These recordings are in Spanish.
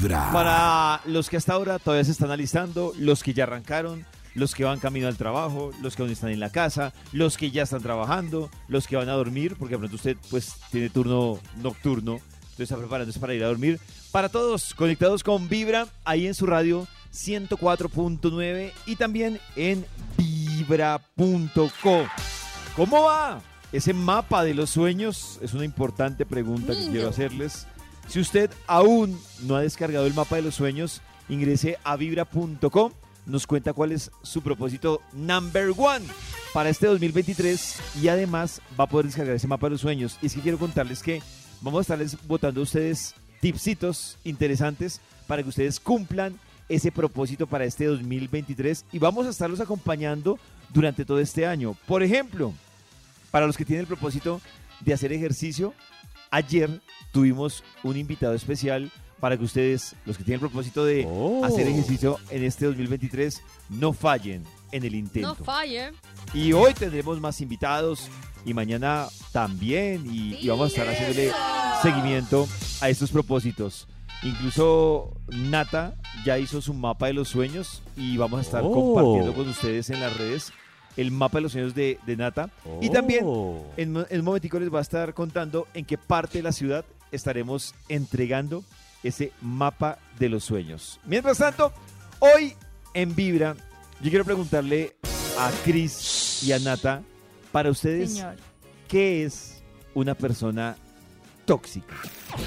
Vibra. Para los que hasta ahora todavía se están alistando, los que ya arrancaron, los que van camino al trabajo, los que aún están en la casa, los que ya están trabajando, los que van a dormir, porque de pronto usted pues tiene turno nocturno, entonces está preparándose para ir a dormir. Para todos conectados con Vibra, ahí en su radio 104.9 y también en vibra.co. ¿Cómo va? Ese mapa de los sueños es una importante pregunta que quiero hacerles. Si usted aún no ha descargado el mapa de los sueños, ingrese a vibra.com, nos cuenta cuál es su propósito number one para este 2023 y además va a poder descargar ese mapa de los sueños. Y es que quiero contarles que vamos a estarles votando a ustedes tipsitos interesantes para que ustedes cumplan ese propósito para este 2023 y vamos a estarlos acompañando durante todo este año. Por ejemplo, para los que tienen el propósito de hacer ejercicio, ayer tuvimos un invitado especial para que ustedes, los que tienen el propósito de Oh. hacer ejercicio en este 2023, no fallen en el intento. No falle. Y hoy tendremos más invitados y mañana también y, y vamos a estar haciéndole seguimiento a estos propósitos. Incluso Nata ya hizo su mapa de los sueños y vamos a estar Oh. compartiendo con ustedes en las redes el mapa de los sueños de, de Nata. Y también Oh. en, mo- en un momentico les va a estar contando en qué parte de la ciudad estaremos entregando ese mapa de los sueños. Mientras tanto, hoy en Vibra, yo quiero preguntarle a Chris y a Nata, para ustedes, Señor. ¿qué es una persona tóxica?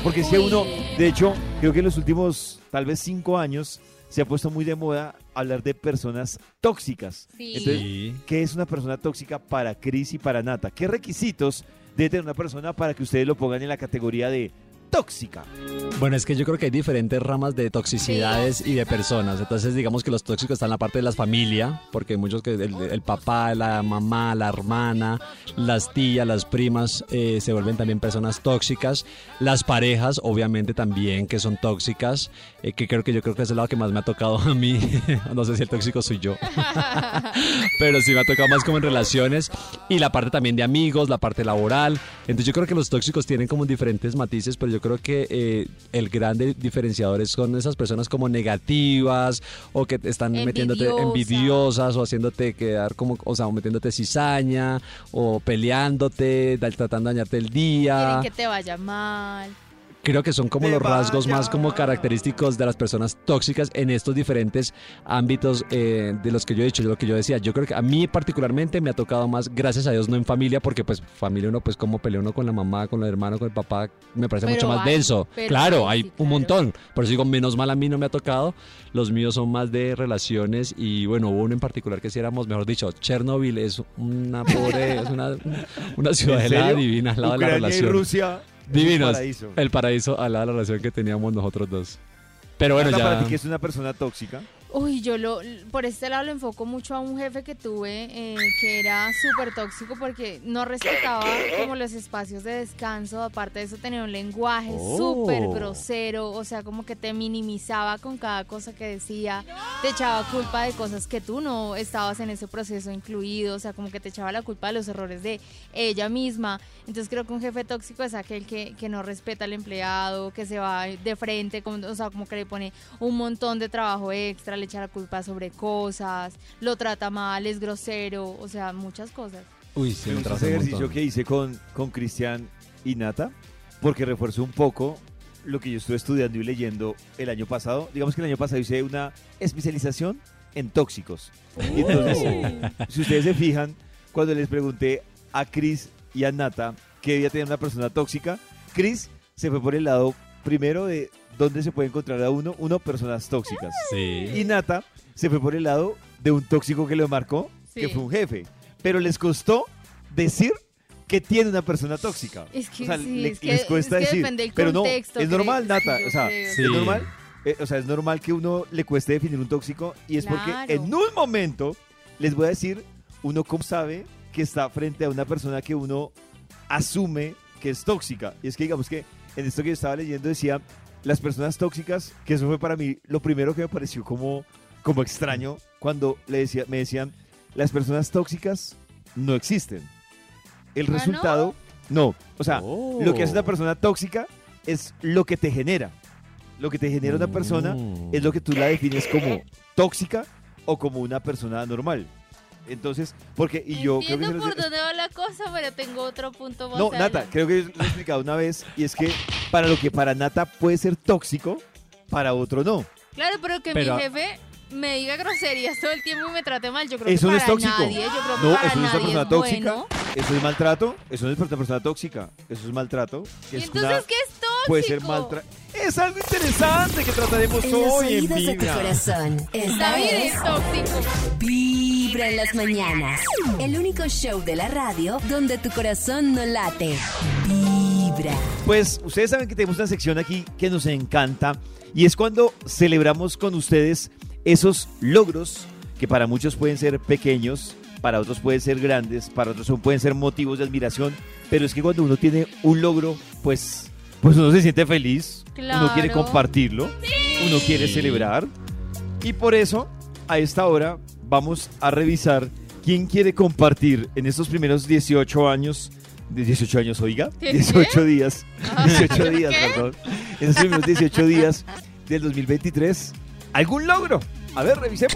Porque que uno, de hecho, creo que en los últimos tal vez cinco años se ha puesto muy de moda hablar de personas tóxicas. Sí. Entonces, Sí. ¿qué es una persona tóxica para Chris y para Nata? ¿Qué requisitos debe tener una persona para que ustedes lo pongan en la categoría de tóxica? Bueno, es que yo creo que hay diferentes ramas de toxicidades y de personas. Entonces, digamos que los tóxicos están en la parte de la familia, porque muchos que el, el papá, la mamá, la hermana, las tías, las primas eh, se vuelven también personas tóxicas. Las parejas, obviamente, también que son tóxicas, eh, que creo que yo creo que es el lado que más me ha tocado a mí. no sé si el tóxico soy yo. pero sí me ha tocado más como en relaciones y la parte también de amigos, la parte laboral. Entonces yo creo que los tóxicos tienen como diferentes matices, pero yo creo que eh, el grande diferenciador son esas personas como negativas o que te están metiéndote Envidiosas. o haciéndote quedar como, o sea, o metiéndote cizaña o peleándote, tratando de dañarte el día. Quieren que te vaya mal. Creo que son como los rasgos más como característicos de las personas tóxicas en estos diferentes ámbitos eh, de los que yo he dicho, de lo que yo decía. Yo creo que a mí particularmente me ha tocado más, gracias a Dios, no en familia, porque pues familia uno pues como pelea uno con la mamá, con el hermano, con el papá, me parece Pero mucho más hay, denso. Claro, hay, un montón. Por eso digo, menos mal a mí no me ha tocado. Los míos son más de relaciones y bueno, hubo uno en particular que si éramos, mejor dicho, Chernobyl es una pobre, es una, una ciudad ¿En serio? divina al lado de la Ucrania y relación. Rusia. Divinos. paraíso. El paraíso lado de la relación que teníamos nosotros dos. Pero bueno, ya. para ti, ¿qué es una persona tóxica? Uy, yo lo, por este lado lo enfoco mucho a un jefe que tuve eh, que era súper tóxico porque no respetaba como los espacios de descanso, aparte de eso tenía un lenguaje Oh. súper grosero, o sea, como que te minimizaba con cada cosa que decía, te echaba culpa de cosas que tú no estabas en ese proceso incluido, o sea, como que te echaba la culpa de los errores de ella misma. Entonces creo que un jefe tóxico es aquel que, que no respeta al empleado, que se va de frente, como, o sea, como que le pone un montón de trabajo extra, le echa la culpa sobre cosas, lo trata mal, es grosero, o sea, muchas cosas. Uy, sí, un ejercicio montón. que hice con, con Cristian y Nata, porque refuerzo un poco lo que yo estuve estudiando y leyendo el año pasado. Digamos que el año pasado hice una especialización en tóxicos. Y entonces, si ustedes se fijan, cuando les pregunté a Chris y a Nata qué debía tener una persona tóxica, Chris se fue por el lado primero de dónde se puede encontrar a uno, uno, personas tóxicas. Sí. Y Nata se fue por el lado de un tóxico que lo marcó, que fue un jefe. Pero les costó decir que tiene una persona tóxica. Es que o sea, sí, le- es que- les cuesta es que decir. depende del pero no, es normal, Nata. O sea, es normal. eh, o sea, es normal que uno le cueste definir un tóxico y es porque en un momento les voy a decir uno cómo sabe que está frente a una persona que uno asume que es tóxica. Y es que digamos que en esto que yo estaba leyendo decía las personas tóxicas, que eso fue para mí lo primero que me pareció como, como extraño cuando le decía, me decían las personas tóxicas no existen. El ¿Ah, resultado, no. O sea, Oh. lo que hace una persona tóxica es lo que te genera. lo que te genera una persona es lo que tú la defines como tóxica o como una persona normal. Entonces, porque, y yo creo que... Entiendo los- por dónde va la cosa, pero tengo otro punto más No, adelante. Nata, creo que lo he explicado una vez, y es que para lo que para Nata puede ser tóxico, para otro no. Claro, pero que Pero- mi jefe me diga groserías todo el tiempo y me trate mal, yo creo Eso que no es para tóxico. nadie, yo creo que No, para eso no es una persona es tóxica. bueno. Eso es maltrato, eso no es una persona tóxica, eso es maltrato. que ¿Y es entonces una- qué es tóxico? puede ser maltrato. Es algo interesante que trataremos En los hoy en de tu corazón. Esta David es es tóxico. Vibra en las mañanas. El único show de la radio donde tu corazón no late. Vibra. Pues ustedes saben que tenemos una sección aquí que nos encanta y es cuando celebramos con ustedes esos logros que para muchos pueden ser pequeños, para otros pueden ser grandes, para otros pueden ser motivos de admiración, pero es que cuando uno tiene un logro, pues, pues uno se siente feliz, uno quiere Claro. compartirlo, uno quiere celebrar y por eso a esta hora vamos a revisar quién quiere compartir en estos primeros 18 años, de 18 años, oiga, ¿Qué, 18 días, 18 días, ¿Qué? perdón, en estos primeros 18 días del 2023, algún logro. A ver, revisemos.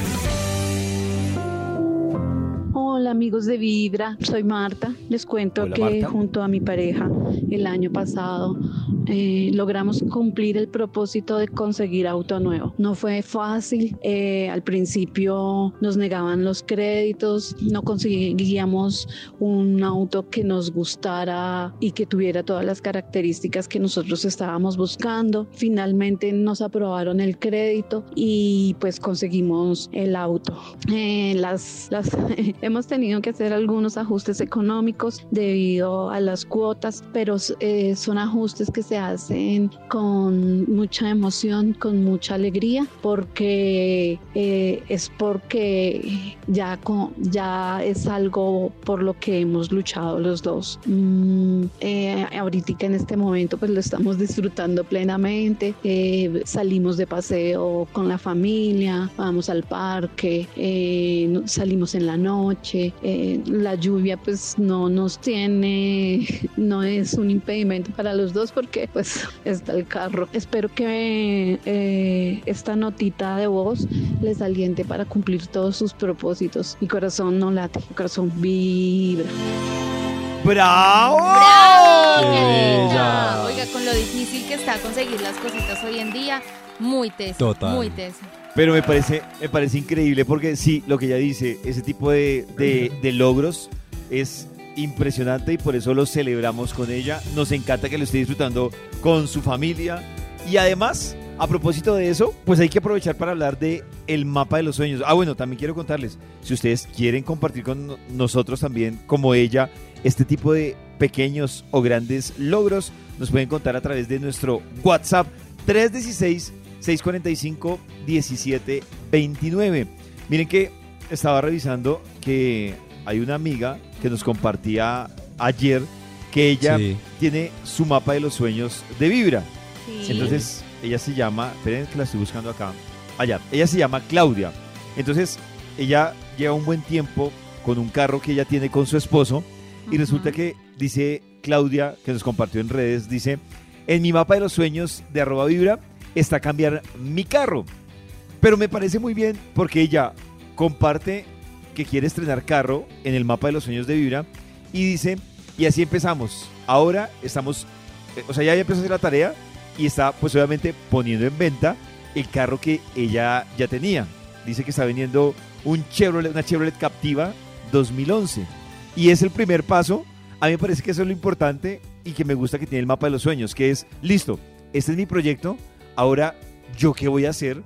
Hola amigos de Vibra, soy Marta. Les cuento Hola, que Marta. junto a mi pareja el año pasado eh, logramos cumplir el propósito de conseguir auto nuevo. No fue fácil, eh, al principio nos negaban los créditos, no conseguíamos un auto que nos gustara y que tuviera todas las características que nosotros estábamos buscando. Finalmente nos aprobaron el crédito y pues conseguimos el auto. Eh, las, las hemos tenido que hacer algunos ajustes económicos debido a las cuotas, pero eh, son ajustes que se hacen con mucha emoción, con mucha alegría, porque eh, es porque ya, con, ya es algo por lo que hemos luchado los dos. Mm, eh, ahorita en este momento pues lo estamos disfrutando plenamente, eh, salimos de paseo con la familia, vamos al parque, eh, salimos en la noche, eh, la lluvia pues no nos tiene, no es un impedimento para los dos porque pues está el carro. Espero que eh, esta notita de voz les aliente para cumplir todos sus propósitos. Mi corazón no late, mi corazón vibra. ¡Bravo! ¡Bravo! Oiga, con lo difícil que está conseguir las cositas hoy en día, muy teso. Total. Muy teso. Pero me parece, me parece increíble porque sí, lo que ella dice, ese tipo de, de- logros es impresionante y por eso lo celebramos con ella. Nos encanta que lo esté disfrutando con su familia. Y además, a propósito de eso, pues hay que aprovechar para hablar de el mapa de los sueños. Ah, bueno, también quiero contarles, si ustedes quieren compartir con no- nosotros también, como ella, este tipo de pequeños o grandes logros, nos pueden contar a través de nuestro WhatsApp 316 645 1729. Miren que estaba revisando que hay una amiga que nos compartía ayer que ella Sí. tiene su mapa de los sueños de Vibra. Sí. Entonces, ella se llama, esperen que la estoy buscando acá. Allá, ella se llama Claudia. Entonces, ella lleva un buen tiempo con un carro que ella tiene con su esposo y resulta que dice Claudia, que nos compartió en redes, dice, en mi mapa de los sueños de arroba vibra está cambiar mi carro. Pero me parece muy bien porque ella comparte que quiere estrenar carro en el mapa de los sueños de vibra y dice, y así empezamos. Ahora estamos, eh, o sea, ya empezó a hacer la tarea y está pues obviamente poniendo en venta el carro que ella ya tenía. Dice que está vendiendo un Chevrolet, una Chevrolet Captiva 2011. Y es el primer paso. A mí me parece que eso es lo importante y que me gusta que tiene el mapa de los sueños, que es, listo, este es mi proyecto, ahora yo qué voy a hacer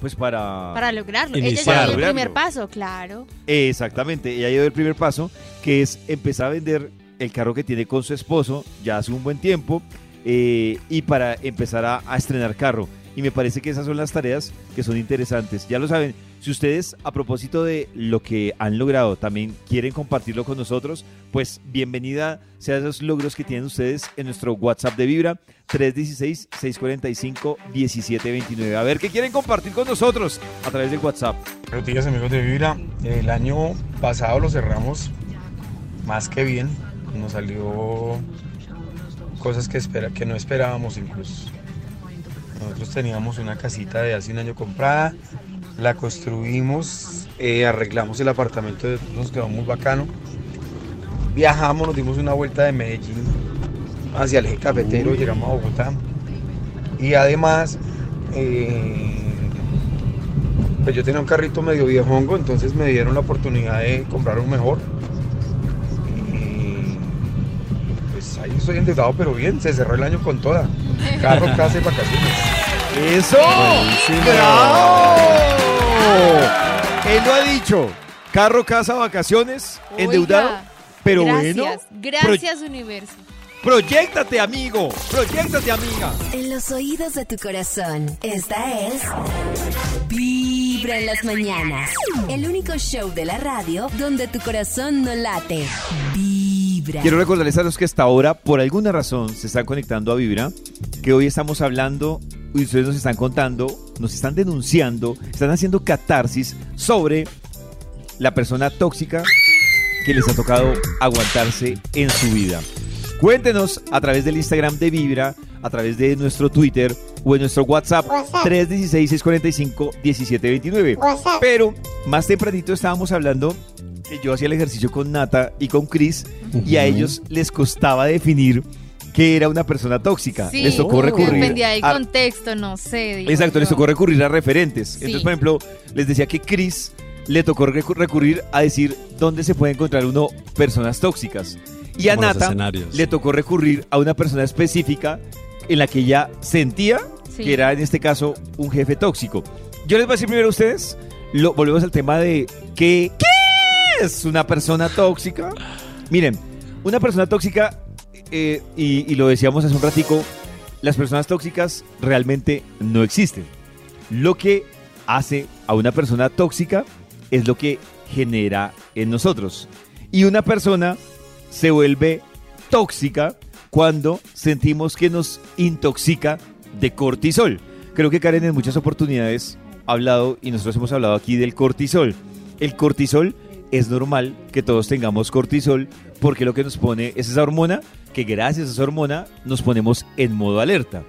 pues para... Para lograrlo. Ella ya dio el primer paso, claro. Exactamente, ella dio el primer paso, que es empezar a vender el carro que tiene con su esposo ya hace un buen tiempo eh, y para empezar a, a estrenar carro. Y me parece que esas son las tareas que son interesantes. Ya lo saben, Si ustedes, a propósito de lo que han logrado, también quieren compartirlo con nosotros, pues bienvenida sean esos logros que tienen ustedes en nuestro WhatsApp de Vibra 316-645-1729. A ver qué quieren compartir con nosotros a través del WhatsApp. Buenos días amigos de Vibra. El año pasado lo cerramos más que bien. Nos salió cosas que, espera, que no esperábamos incluso. Nosotros teníamos una casita de hace un año comprada, la construimos, eh, arreglamos el apartamento, nos quedó muy bacano. Viajamos, nos dimos una vuelta de Medellín hacia el eje cafetero, llegamos a Bogotá. Y además, eh, pues yo tenía un carrito medio viejongo, entonces me dieron la oportunidad de comprar un mejor. Y pues ahí estoy endeudado, pero bien, se cerró el año con toda. Carro, casa y vacaciones. ¡Eso! Buenísimo. ¡Bravo! Él lo ha dicho. Carro, casa, vacaciones, Oiga, endeudado. Pero bueno, Gracias, gracias universo. proyectate, amigo. Proyectate, amiga. En los oídos de tu corazón, esta es Vibra en las mañanas. El único show de la radio donde tu corazón no late. Vibra. Quiero recordarles a los que hasta ahora, por alguna razón, se están conectando a Vibra, que hoy estamos hablando y ustedes nos están contando, nos están denunciando, están haciendo catarsis sobre la persona tóxica que les ha tocado aguantarse en su vida. Cuéntenos a través del Instagram de Vibra, a través de nuestro Twitter o en nuestro WhatsApp, 316-645-1729. Pero más tempranito estábamos hablando que yo hacía el ejercicio con Nata y con Chris y a ellos les costaba definir qué era una persona tóxica. Sí, les tocó recurrir Dependía del a- contexto, no sé. digo Exacto, les tocó recurrir a referentes. Sí. Entonces, por ejemplo, les decía que Chris le tocó recu- recurrir a decir dónde se puede encontrar uno personas tóxicas. Y a Nata le tocó recurrir a una persona específica en la que ella sentía Sí. que era en este caso un jefe tóxico. Yo les voy a decir primero a ustedes, lo, volvemos al tema de que, ¿qué es una persona tóxica? Miren, una persona tóxica, eh, y, y lo decíamos hace un ratico, las personas tóxicas realmente no existen. Lo que hace a una persona tóxica es lo que genera en nosotros. Y una persona se vuelve tóxica cuando sentimos que nos intoxica de cortisol. Creo que Karen en muchas oportunidades ha hablado y nosotros hemos hablado aquí del cortisol. El cortisol es normal que todos tengamos cortisol porque lo que nos pone es esa hormona que gracias a esa hormona nos ponemos en modo alerta.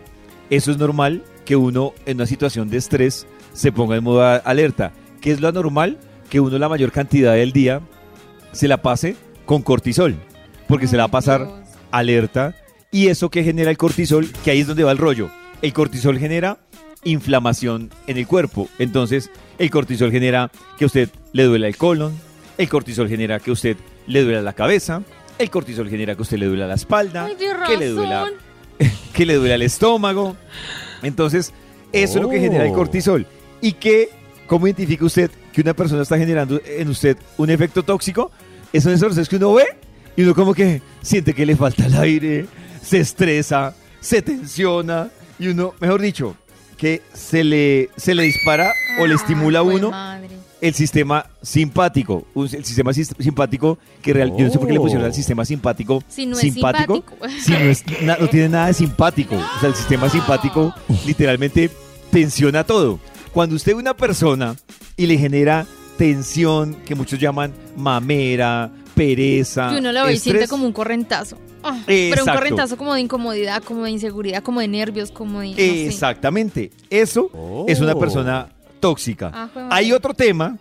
Eso es normal que uno en una situación de estrés se ponga en modo alerta. ¿Qué es lo anormal? Que uno la mayor cantidad del día se la pase con cortisol, porque se la va a pasar Dios. alerta. Y eso que genera el cortisol, que ahí es donde va el rollo. El cortisol genera inflamación en el cuerpo. Entonces, el cortisol genera que a usted le duela el colon, el cortisol genera que a usted le duela la cabeza, el cortisol genera que a usted le duela la espalda, Ay, que le duela que le duele el estómago. Entonces, eso es lo que genera el Oh. cortisol. ¿Y qué, cómo identifica usted que una persona está generando en usted un efecto tóxico? Es son esos que uno ve y uno como que siente que le falta el aire, se estresa, se tensiona y uno, mejor dicho, que se le, se le dispara o le Ay, estimula a uno. El sistema simpático. Un- El sistema sis- simpático que real, yo no sé por qué le pusieron al Oh. sistema simpático. Si no es simpático. Si no, es, na- no tiene nada de simpático. O sea, el sistema simpático literalmente tensiona todo. Cuando usted ve una persona y le genera tensión, que muchos llaman mamera, pereza, Y uno lo ve y siente como un correntazo. Ah, pero un correntazo como de incomodidad, como de inseguridad, como de nervios, como de... no sé. Exactamente. Eso es una Oh. persona tóxica. Ah. Hay otro tema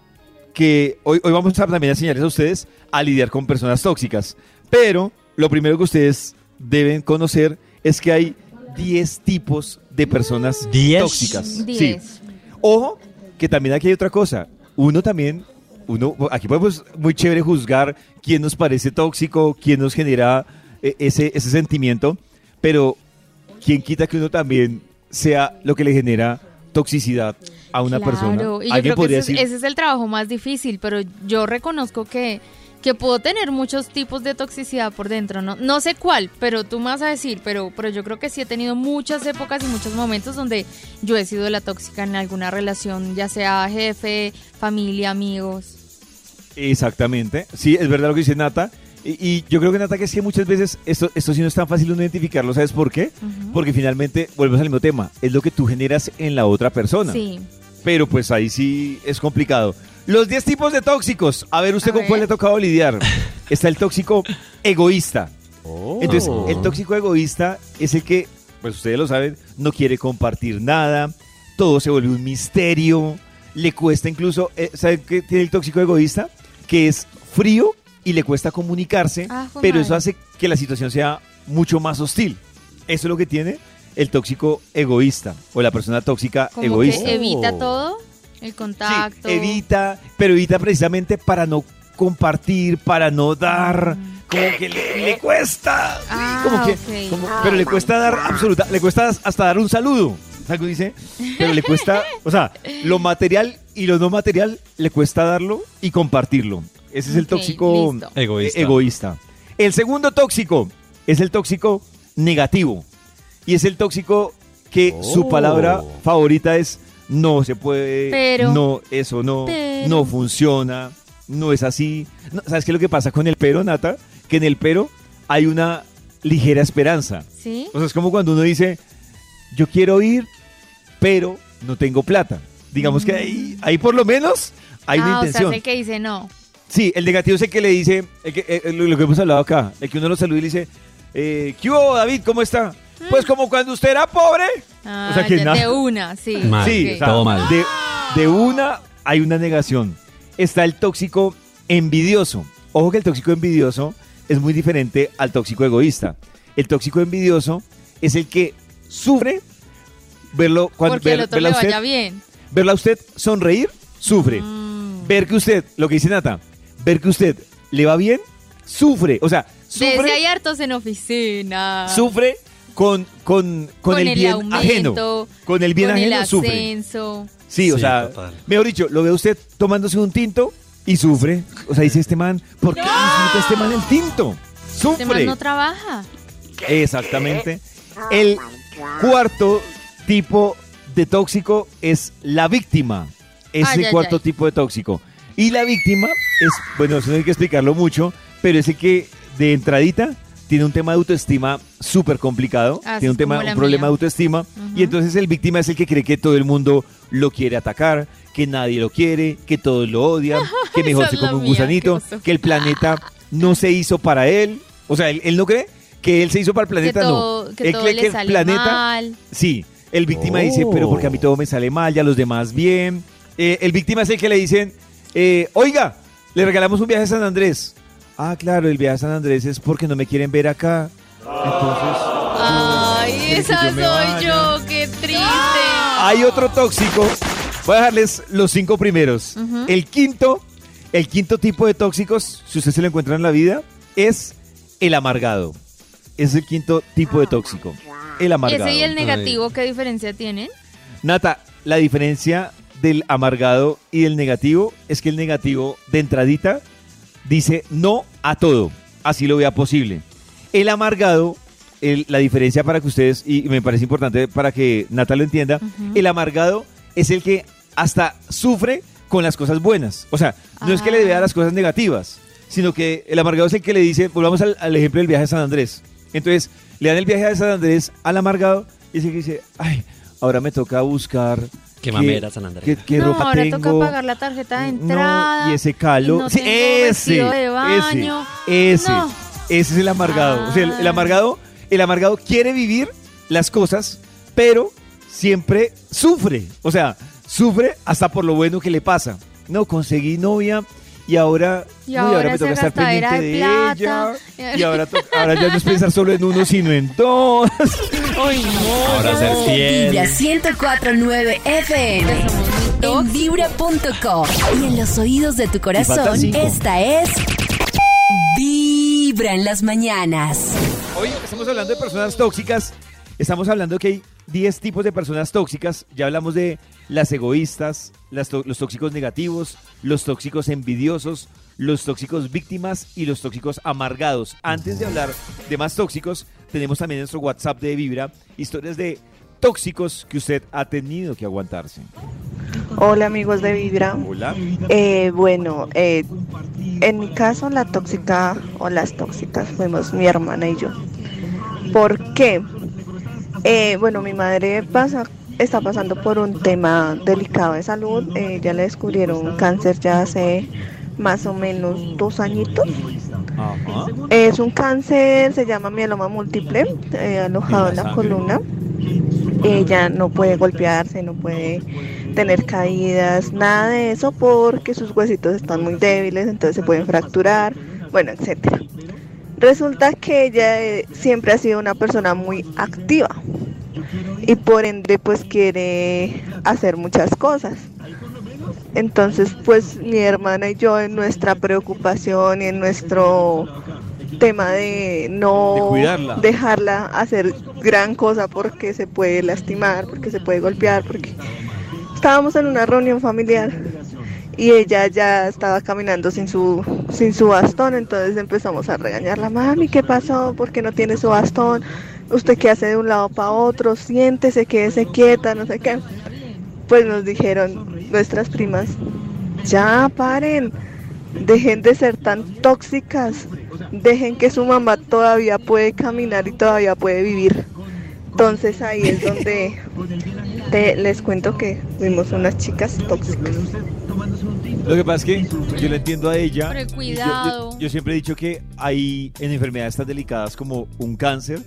que hoy, hoy vamos a también a enseñarles a ustedes a lidiar con personas tóxicas. Pero lo primero que ustedes deben conocer es que hay 10 tipos de personas ¿Diez? tóxicas. Sí. Diez. Ojo, que también aquí hay otra cosa. Uno también, uno, aquí podemos muy chévere juzgar quién nos parece tóxico, quién nos genera eh, ese, ese sentimiento, pero quién quita que uno también sea lo que le genera toxicidad a una Claro, persona. Y yo que decir, ese es el trabajo más difícil, pero yo reconozco que, que puedo tener muchos tipos de toxicidad por dentro, ¿no? No sé cuál, pero tú me vas a decir, pero, pero yo creo que sí he tenido muchas épocas y muchos momentos donde yo he sido la tóxica en alguna relación, ya sea jefe, familia, amigos. Exactamente. Sí, es verdad lo que dice Nata. Y, y yo creo que Nata que sí muchas veces esto, esto sí no es tan fácil uno identificarlo, ¿sabes por qué? Ujú. Porque finalmente, volvemos al mismo tema, es lo que tú generas en la otra persona. Sí. Pero pues ahí sí es complicado. Los 10 tipos de tóxicos. A ver, ¿usted A con cuál le ha tocado lidiar? Está el tóxico egoísta. Entonces, Oh. el tóxico egoísta es el que, pues ustedes lo saben, no quiere compartir nada, todo se vuelve un misterio, le cuesta incluso, eh, ¿saben qué tiene el tóxico egoísta? Que es frío y le cuesta comunicarse, Ah, pero eso madre. hace que la situación sea mucho más hostil. Eso es lo que tiene el tóxico egoísta o la persona tóxica Como egoísta. que evita Oh. todo, el Sí, contacto. evita, pero evita precisamente para no compartir, para no dar, Mm. como que le, le cuesta, sí, Ah, como que, ok. como- pero le cuesta dar absoluta, le cuesta hasta dar un saludo, algo dice, pero le cuesta, o sea, lo material y lo no material le cuesta darlo y compartirlo. Ese es el tóxico. Egoísta. eh, egoísta. El segundo tóxico es el tóxico negativo y es el tóxico que su Oh. palabra favorita es no se puede, Pero. no, eso no, Pero. no funciona, no es así. No, ¿Sabes qué es lo que pasa con el pero, Nata? Que en el pero hay una ligera esperanza. ¿Sí? O sea, es como cuando uno dice, yo quiero ir, pero no tengo plata. Digamos que ahí, ahí por lo menos hay ah, una o sea, intención. es el que dice no. Sí, el negativo es el que le dice, el que- eh, lo, lo que hemos hablado acá, el que uno lo saluda y le dice, eh, ¿qué hubo, David? ¿Cómo está? Pues como cuando usted era pobre. Ah, O sea, que ya nada- de una, sí. Mal. Sí, ok. o sea, Todo mal. De, de una hay una negación. Está el tóxico envidioso. Ojo que el tóxico envidioso es muy diferente al tóxico egoísta. El tóxico envidioso es el que sufre verlo cuando Porque otro verla le a usted, vaya bien. verla a usted sonreír, sufre. Mm. Ver que usted, lo que dice Nata, ver que usted le va bien, sufre. O sea, Desde sufre, hay hartos en oficina. sufre con, con, con, el, bien aumento, ajeno. Con el bien con ajeno el sufre. ascenso. Sí, o Sí, sea, total. mejor dicho, lo ve usted tomándose un tinto y sufre. O sea, dice este man, ¿por qué disfruta este man el tinto? Este man Sufre. no trabaja. Exactamente. El cuarto tipo de tóxico es la víctima. Es Ay, el ay, cuarto ay. tipo de tóxico. Y la víctima es, bueno, eso no hay que explicarlo mucho, pero es el que de entradita tiene un tema de autoestima súper complicado, Así tiene un tema, un problema de autoestima, y entonces el víctima es el que cree que todo el mundo lo quiere atacar, que nadie lo quiere, que todos lo odian, que mejor se come un mía, gusanito, que el planeta no se hizo para él. O sea, él, él no cree que él se hizo para el Que planeta, todo, no. que él todo cree le que el sale planeta mal. Sí, el víctima dice, pero porque a mí todo me sale mal, ya los demás bien. Eh, el víctima es el que le dicen, eh, oiga, le regalamos un viaje a San Andrés. Ah, claro, el viaje a San Andrés es porque no me quieren ver acá. Entonces, Ay, esa yo soy vaya. yo, qué triste. hay otro tóxico. Voy a dejarles los cinco primeros. El quinto, el quinto tipo de tóxicos, si usted se lo encuentra en la vida, es el amargado. Es el quinto tipo de tóxico. El amargado. Ese y el negativo, ¿qué diferencia tienen? Nata, la diferencia del amargado y del negativo es que el negativo de entradita dice no a todo, así lo vea posible. El amargado, el- la diferencia para que ustedes, y me parece importante para que Nata lo entienda, el amargado es el que hasta sufre con las cosas buenas. O sea, no es que le Ah. vea las cosas negativas, sino que el amargado es el que le dice, volvamos al, al ejemplo del viaje a San Andrés. Entonces, le dan el viaje a San Andrés al amargado y es el que dice, ay, ahora me toca buscar... Qué mamera San Andrés. ¿Qué, qué no, ropa ahora tengo? toca pagar la tarjeta de entrada. No, y ese calor. no Sí, tengo ese, vestido de baño. ese, ese, No. ese es el amargado. O sea, el, el Ah. amargado, el amargado quiere vivir las cosas, pero siempre sufre. O sea, sufre hasta por lo bueno que le pasa. No, conseguí novia y ahora, Y no, ahora me toca estar pendiente de ella. Y ahora, ahora ya no es pensar solo en uno, sino en dos. Ay, no. Ahora ser fiel. Vibra 1049 FM. En vibra.com. Y en los oídos de tu corazón, esta es. Vibra en las mañanas. Hoy estamos hablando de personas tóxicas. Estamos hablando que hay 10 tipos de personas tóxicas. Ya hablamos de las egoístas, las los tóxicos negativos, los tóxicos envidiosos, los tóxicos víctimas y los tóxicos amargados. Antes de hablar de más tóxicos, tenemos también nuestro WhatsApp de Vibra historias de tóxicos que usted ha tenido que aguantarse. Hola amigos de Vibra. Hola. Eh, bueno, eh, en mi caso la tóxica o las tóxicas fuimos mi hermana y yo. ¿Por qué? Eh, bueno, mi madre pasa, está pasando por un tema delicado de salud. Eh, ya le descubrieron cáncer ya hace más o menos dos añitos. Ajá. Es un cáncer, se llama mieloma múltiple, eh, alojado en la columna. Ella no puede golpearse, no puede tener caídas, nada de eso porque sus huesitos están muy débiles, entonces se pueden fracturar, bueno, etcétera. Resulta que ella eh, siempre ha sido una persona muy activa y por ende pues quiere hacer muchas cosas. Entonces pues mi hermana y yo en nuestra preocupación y en nuestro tema de no De dejarla hacer gran cosa porque se puede lastimar, porque se puede golpear, porque estábamos en una reunión familiar y ella ya estaba caminando sin su sin su bastón, entonces empezamos a regañarla, mami, ¿qué pasó? ¿Por qué no tiene su bastón? ¿Usted qué hace de un lado para otro? Siéntese, quédese quieta, no sé qué. Pues nos dijeron nuestras primas, ya paren, dejen de ser tan tóxicas, dejen que su mamá todavía puede caminar y todavía puede vivir. Entonces ahí es donde les cuento que fuimos unas chicas tóxicas. Lo que pasa es que yo le entiendo a ella. Pero y yo- yo- cuidado. Yo, siempre he dicho que hay en enfermedades tan delicadas como un cáncer,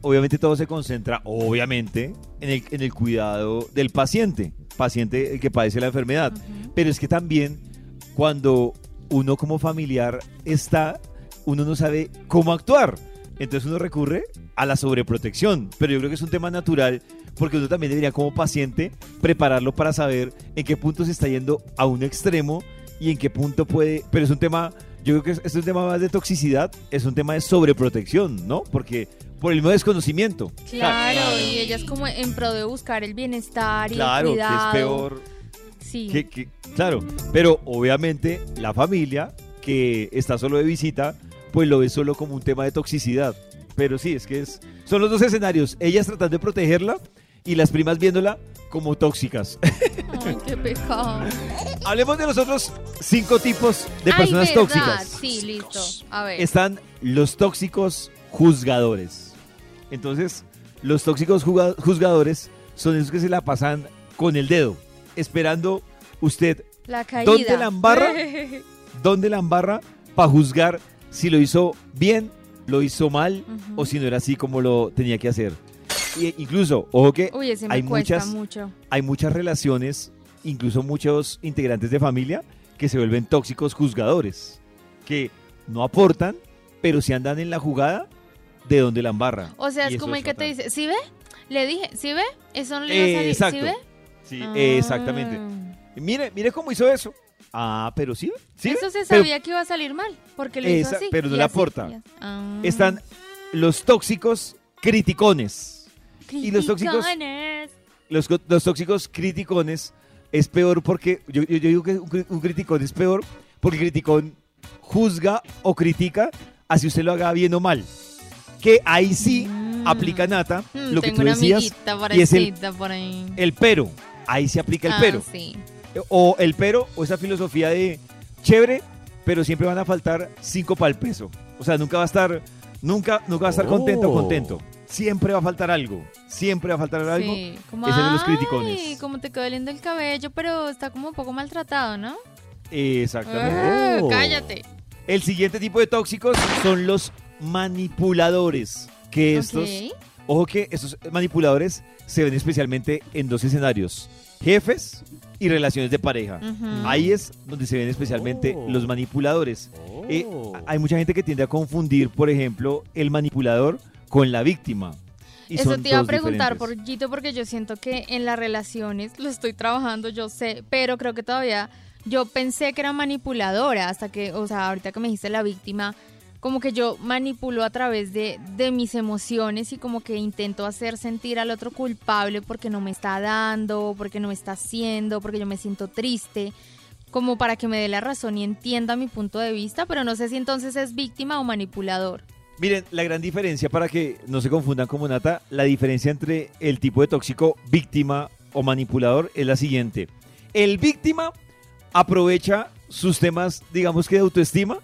obviamente todo se concentra, obviamente, en el, en el cuidado del paciente, paciente el que padece la enfermedad. Pero es que también cuando uno como familiar está, uno no sabe cómo actuar. Entonces uno recurre a la sobreprotección. Pero yo creo que es un tema natural porque uno también debería como paciente prepararlo para saber en qué punto se está yendo a un extremo y en qué punto puede... Pero es un tema, yo creo que es, es un tema más de toxicidad, es un tema de sobreprotección, ¿no? Porque por el mismo desconocimiento. Claro, y ella es como en pro de buscar el bienestar y Claro, el que es cuidado. peor Sí. Que- que- claro, pero obviamente la familia que está solo de visita, pues lo ve solo como un tema de toxicidad. Pero sí, es que es, son los dos escenarios. Ellas tratando de protegerla y las primas viéndola como tóxicas. Ay, qué pecado. Hablemos de los otros cinco tipos de Ay, personas ¿verdad? tóxicas. Sí, listo. A ver. Están los tóxicos juzgadores. Entonces, los tóxicos juzgadores son esos que se la pasan con el dedo, esperando usted La caída. ¿Dónde la embarra? dónde la embarra para juzgar si lo hizo bien, lo hizo mal o si no era así como lo tenía que hacer. Y incluso, ojo que Uy, ese me hay muchas, mucho. hay muchas relaciones, incluso muchos integrantes de familia, que se vuelven tóxicos juzgadores, que no aportan, pero si andan en la jugada de donde la embarra. O sea, es como el que te dice, ¿sí ve? Le dije, ¿sí ve? Eso no le iba a salir, Exacto. ¿sí ve? Sí, Ah. exactamente. Mire, mire cómo hizo eso. Ah, pero sí, sí. Eso se pero sabía que iba a salir mal, porque lo hizo Esa- así. pero no le aporta. Ah. están los tóxicos criticones. Y los tóxicos- Criticones. Los, los tóxicos criticones es peor porque, yo, yo- yo digo que un, un criticón es peor porque el criticón juzga o critica así usted lo haga bien o mal. Que ahí sí Mm. aplica Nata, Mm, lo que tengo tú una decías, amiguita por y es el, ahí, por ahí. el pero. Ahí se aplica el Ah, pero. sí. O el pero, o esa filosofía de chévere, pero siempre van a faltar cinco para el peso. O sea, nunca va a estar, nunca, nunca va a estar contento o Oh. contento. Siempre va a faltar algo. Siempre va a faltar algo. Sí, como, ese es de los "Ay, criticones. como te quedó lindo el cabello, pero está como un poco maltratado, ¿no? Exactamente. Ah, Oh. Cállate. El siguiente tipo de tóxicos son los manipuladores. Que estos, ojo que estos manipuladores se ven especialmente en dos escenarios: jefes y relaciones de pareja. Ahí es donde se ven especialmente Oh. los manipuladores. Eh, Oh. hay mucha gente que tiende a confundir, por ejemplo, el manipulador con la víctima. Y Eso te iba a preguntar, diferentes. Porquito, porque yo siento que en las relaciones lo estoy trabajando, yo sé, pero creo que todavía yo pensé que era manipuladora hasta que, o sea, ahorita que me dijiste la víctima, como que yo manipulo a través de, de mis emociones y como que intento hacer sentir al otro culpable porque no me está dando, porque no me está haciendo, porque yo me siento triste, como para que me dé la razón y entienda mi punto de vista, pero no sé si entonces es víctima o manipulador. Miren, la gran diferencia para que no se confundan como Nata, la diferencia entre el tipo de tóxico víctima o manipulador es la siguiente. El víctima aprovecha sus temas, digamos que de autoestima,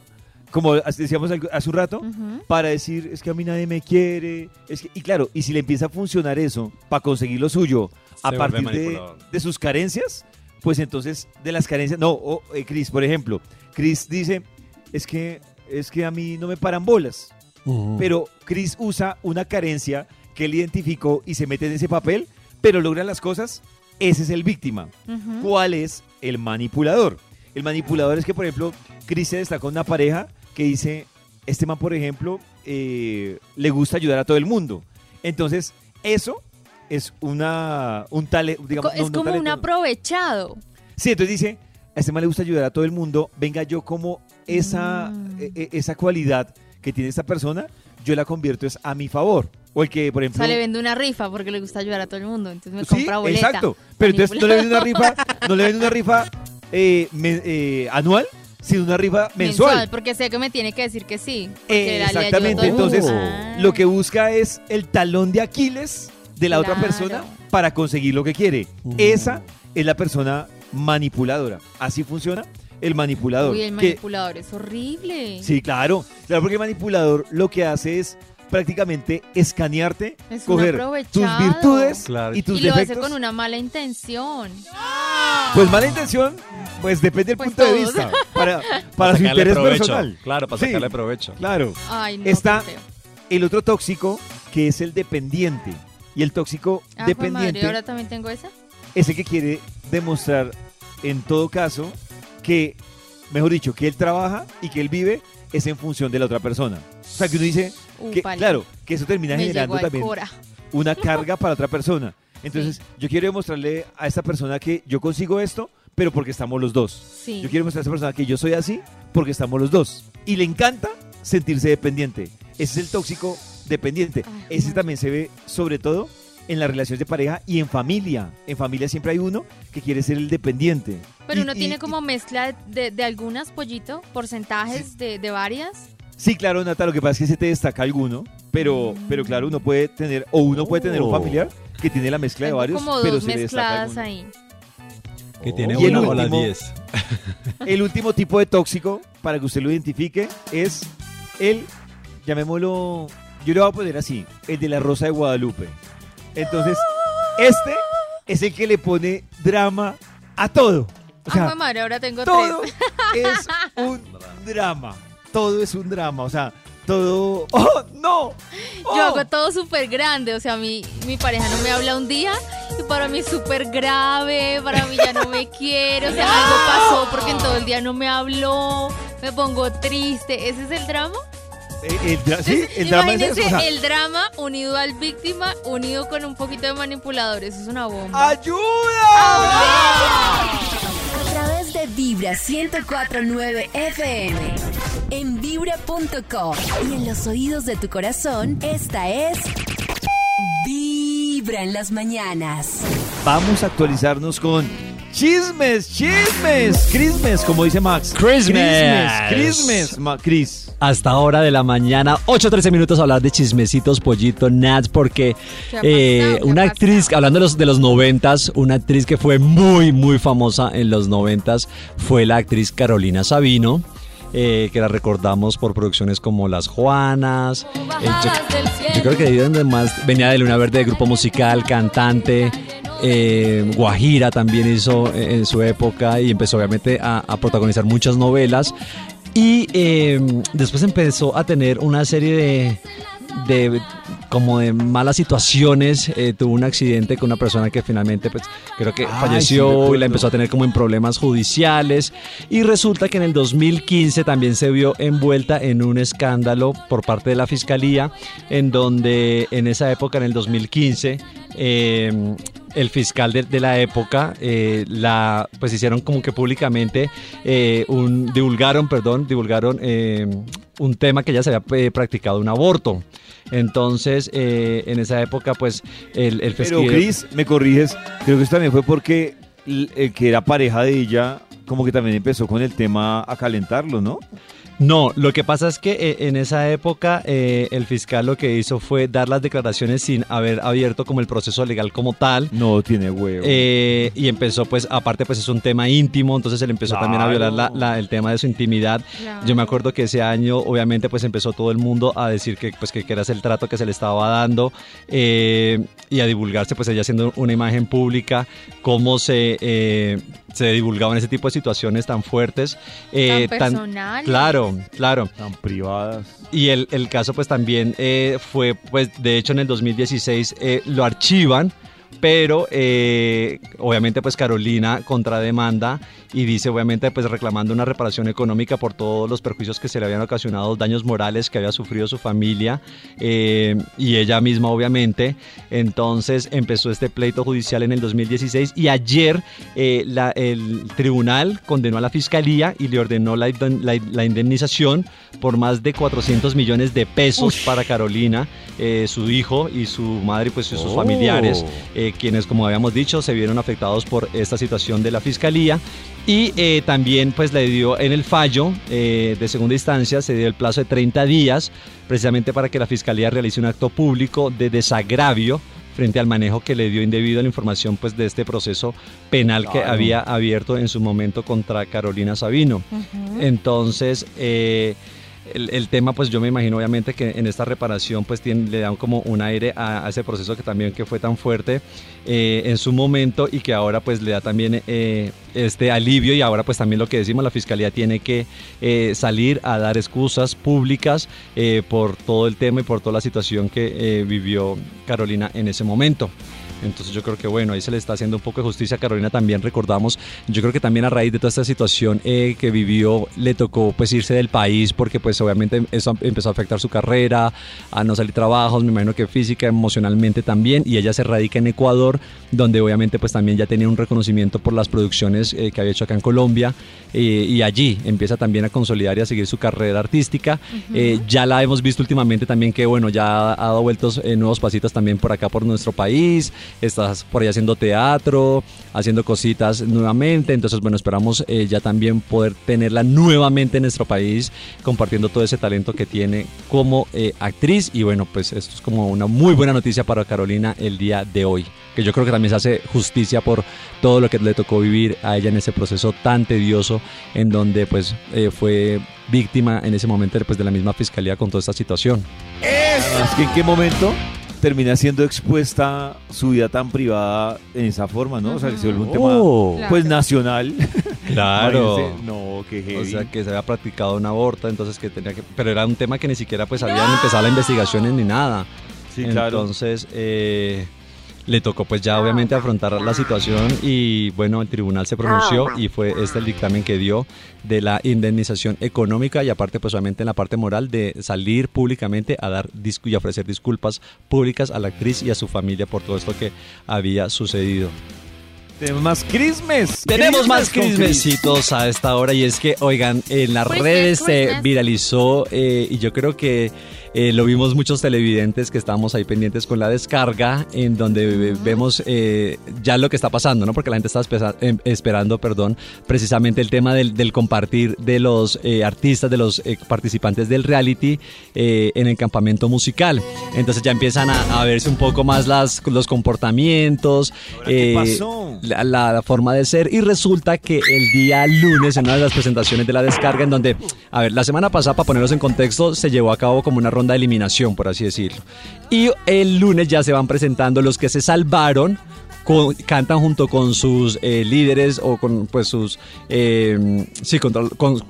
como decíamos hace un rato, para decir, es que a mí nadie me quiere. Es que, y claro, y si le empieza a funcionar eso para conseguir lo suyo a Se partir de, de sus carencias, pues entonces de las carencias, no, o, eh, Chris, por ejemplo, Chris dice, es que, es que a mí no me paran bolas, pero Chris usa una carencia que él identificó y se mete en ese papel, pero logra las cosas, ese es el víctima. ¿Cuál es el manipulador? El manipulador es que, por ejemplo, Chris se con una pareja que dice, este man, por ejemplo, eh, le gusta ayudar a todo el mundo. Entonces, eso es una, un talento, digamos, no, es no como un no. aprovechado. Sí, entonces dice, a este man le gusta ayudar a todo el mundo, venga yo como esa, Mm. e- e- esa cualidad que tiene esta persona, yo la convierto es a mi favor. O el que, por O ejemplo... sea, le vende una rifa porque le gusta ayudar a todo el mundo. Entonces me Sí, compra boleta. exacto. Pero entonces no le vende una rifa, no le vende una rifa eh, me- eh, anual, sino una rifa mensual. Porque sé que me tiene que decir que sí. Eh, exactamente. Entonces, Ah. lo que busca es el talón de Aquiles de la otra persona para conseguir lo que quiere. Esa es la persona manipuladora. Así funciona el manipulador. Uy, el que- manipulador es horrible. Sí, claro. Claro, porque el manipulador lo que hace es prácticamente escanearte, Es coger tus virtudes Claro. y tus y lo hace defectos. con una mala intención. Pues mala intención, pues depende del Pues punto de vista. Para, para su sacarle interés provecho. personal. Claro, para Sí. sacarle provecho. Claro. Ay, no, Está el otro tóxico, que es el dependiente. Y el tóxico Ah, madre, dependiente ahora también tengo esa. es el que quiere demostrar, en todo caso, que, mejor dicho, que él trabaja y que él vive es en función de la otra persona. O sea, que uno dice, que, claro, que eso termina Me generando también Cora. una carga para otra persona. Entonces, yo quiero demostrarle a esta persona que yo consigo esto, pero porque estamos los dos. Sí. Yo quiero mostrar a esa persona que yo soy así porque estamos los dos. Y le encanta sentirse dependiente. Ese es el tóxico dependiente. Ay, Ese también se ve sobre todo en las relaciones de pareja y en familia. En familia siempre hay uno que quiere ser el dependiente. Pero Y- uno y- tiene y- como mezcla de, de algunas, pollito, porcentajes de, de varias. Sí, claro, Nata, lo que pasa es que se te destaca alguno, pero, Mm. pero claro, uno puede tener, o uno puede tener un Oh. familiar que tiene la mezcla de varios, como pero dos se le destaca mezcladas alguno. ahí. Que tiene Y el una o las último- 10. El último tipo de tóxico, para que usted lo identifique, es el, llamémoslo, yo le voy a poner así, el de la Rosa de Guadalupe. Entonces, este es el que le pone drama a todo. O sea, jue madre, ahora tengo todo tres. es un drama. Todo es un drama. O sea, todo. ¡Oh, no! Yo ¡Oh! hago todo súper grande, o sea, mi, mi pareja no me habla un día y para mí es súper grave, para mí ya no me quiere, o sea, algo pasó porque en todo el día no me habló, me pongo triste, ¿ese es el drama? Eh, el dra- sí, el drama es imagínense eso. o sea, el drama unido al víctima, unido con un poquito de manipulador, eso es una bomba. ¡Ayuda! A través de Vibra 1049 FM. En vibra.com. Y en los oídos de tu corazón, esta es. Vibra en las mañanas. Vamos a actualizarnos con chismes, chismes, crismes, como dice Max. Christmas. Crismes, crismes, Ma- Cris. Hasta hora de la mañana, 8.13 minutos a hablar de chismecitos, pollito, Nats, porque ¿Qué ha eh, una actriz, hablando de los, de los noventas, una actriz que fue muy, muy famosa en los noventas fue la actriz Carolina Sabino. eh, que la recordamos por producciones como Las Juanas. eh, yo, yo creo que de donde más venía de Luna Verde, de grupo musical, cantante. Eh, Guajira también hizo eh, en su época y empezó obviamente a, a protagonizar muchas novelas. Y eh, después empezó a tener una serie de, de como de malas situaciones. eh, tuvo un accidente con una persona que finalmente, pues, creo que Ay, sí, falleció y la empezó a tener como en problemas judiciales. Y resulta que en el 2015 también se vio envuelta en un escándalo por parte de la fiscalía, en donde en esa época, en el 2015, eh, el fiscal de, de la época eh, la pues hicieron como que públicamente eh, un divulgaron perdón divulgaron eh, un tema que ella se había eh, practicado un aborto. Entonces, eh, en esa época, pues, el, el Pero festival- Cris, me corriges, creo que eso también fue porque el que era pareja de ella, como que también empezó con el tema a calentarlo, ¿no? No, lo que pasa es que eh, en esa época eh, el fiscal lo que hizo fue dar las declaraciones sin haber abierto como el proceso legal como tal. No tiene huevo. Eh, y empezó pues, aparte pues es un tema íntimo, entonces él empezó también a violar la- la- el tema de su intimidad. Yo me acuerdo que ese año obviamente pues empezó todo el mundo a decir que pues que, que era ese el trato que se le estaba dando eh, y a divulgarse pues ella siendo una imagen pública, cómo se, eh, se divulgaban ese tipo de situaciones tan fuertes. eh, Tan personales. Claro, claro. Tan privadas. Y el, el caso pues también eh, fue, pues de hecho en el 2016 eh, lo archivan, pero eh, obviamente pues Carolina contrademanda y dice obviamente pues reclamando una reparación económica por todos los perjuicios que se le habían ocasionado, daños morales que había sufrido su familia eh, y ella misma obviamente. Entonces empezó este pleito judicial en el 2016 y ayer eh, la- el tribunal condenó a la fiscalía y le ordenó la, indem- la- la indemnización por más de 400 millones de pesos para Carolina, su hijo y su madre pues y sus Oh. familiares, eh, quienes como habíamos dicho se vieron afectados por esta situación de la fiscalía y eh, también pues le dio en el fallo eh, de segunda instancia, se dio el plazo de 30 días precisamente para que la fiscalía realice un acto público de desagravio frente al manejo que le dio indebido a la información pues de este proceso penal que Claro. había abierto en su momento contra Carolina Sabino. Entonces, eh, el, tema, pues yo me imagino obviamente que en esta reparación pues tiene- le dan como un aire a, ese proceso que también que fue tan fuerte eh, en su momento y que ahora pues le da también eh, este alivio y ahora pues también lo que decimos, la fiscalía tiene que eh, salir a dar excusas públicas por todo el tema y por toda la situación que vivió Carolina en ese momento. Entonces yo creo que bueno, ahí se le está haciendo un poco de justicia a Carolina también, recordamos, yo creo que también a raíz de toda esta situación eh, que vivió, le tocó pues irse del país porque pues obviamente eso empezó a afectar su carrera, a no salir trabajos, me imagino que física, emocionalmente también, y ella se radica en Ecuador, donde obviamente pues también ya tenía un reconocimiento por las producciones eh, que había hecho acá en Colombia, eh, y allí empieza también a consolidar y a seguir su carrera artística. Eh, ya la hemos visto últimamente también que bueno, ya ha dado vueltos eh, nuevos pasitos también por acá por nuestro país, estás por ahí haciendo teatro, haciendo cositas nuevamente, entonces bueno, esperamos eh, ya también poder tenerla nuevamente en nuestro país, compartiendo todo ese talento que tiene como eh, actriz. Y bueno, pues esto es como una muy buena noticia para Carolina el día de hoy, que yo creo que también se hace justicia por todo lo que le tocó vivir a ella en ese proceso tan tedioso en donde pues eh, fue víctima en ese momento pues, de la misma fiscalía con toda esta situación. Que en qué momento termina siendo expuesta su vida tan privada en esa forma, ¿no? O sea, que se vuelve un Oh. tema, pues, nacional. Claro. No, qué heavy. O sea, que se había practicado un aborto, entonces que tenía que... Pero era un tema que ni siquiera pues habían empezado las investigaciones ni nada. Sí, claro. Entonces, eh, le tocó pues ya obviamente afrontar la situación y bueno, el tribunal se pronunció y fue este el dictamen que dio de la indemnización económica y aparte pues obviamente en la parte moral de salir públicamente a dar y a ofrecer disculpas públicas a la actriz y a su familia por todo esto que había sucedido. Tenemos más Christmas. Tenemos más crismecitos a esta hora y es que, oigan, en las Christmas, redes se Christmas. viralizó eh, y yo creo que eh, lo vimos muchos televidentes que estábamos ahí pendientes con la descarga, en donde vemos eh, ya lo que está pasando, ¿no? Porque la gente está em- esperando, perdón, precisamente el tema del, del compartir de los eh, artistas, de los eh, participantes del reality eh, en el campamento musical. Entonces ya empiezan a, a verse un poco más las, los comportamientos. qué eh, pasó? la, la- la forma de ser y resulta que el día lunes en una de las presentaciones de la descarga en donde, a ver, la semana pasada para ponerlos en contexto se llevó a cabo como una ronda de eliminación, por así decirlo. Y el lunes ya se van presentando los que se salvaron. con- cantan junto con sus eh, líderes o con pues sus eh, sí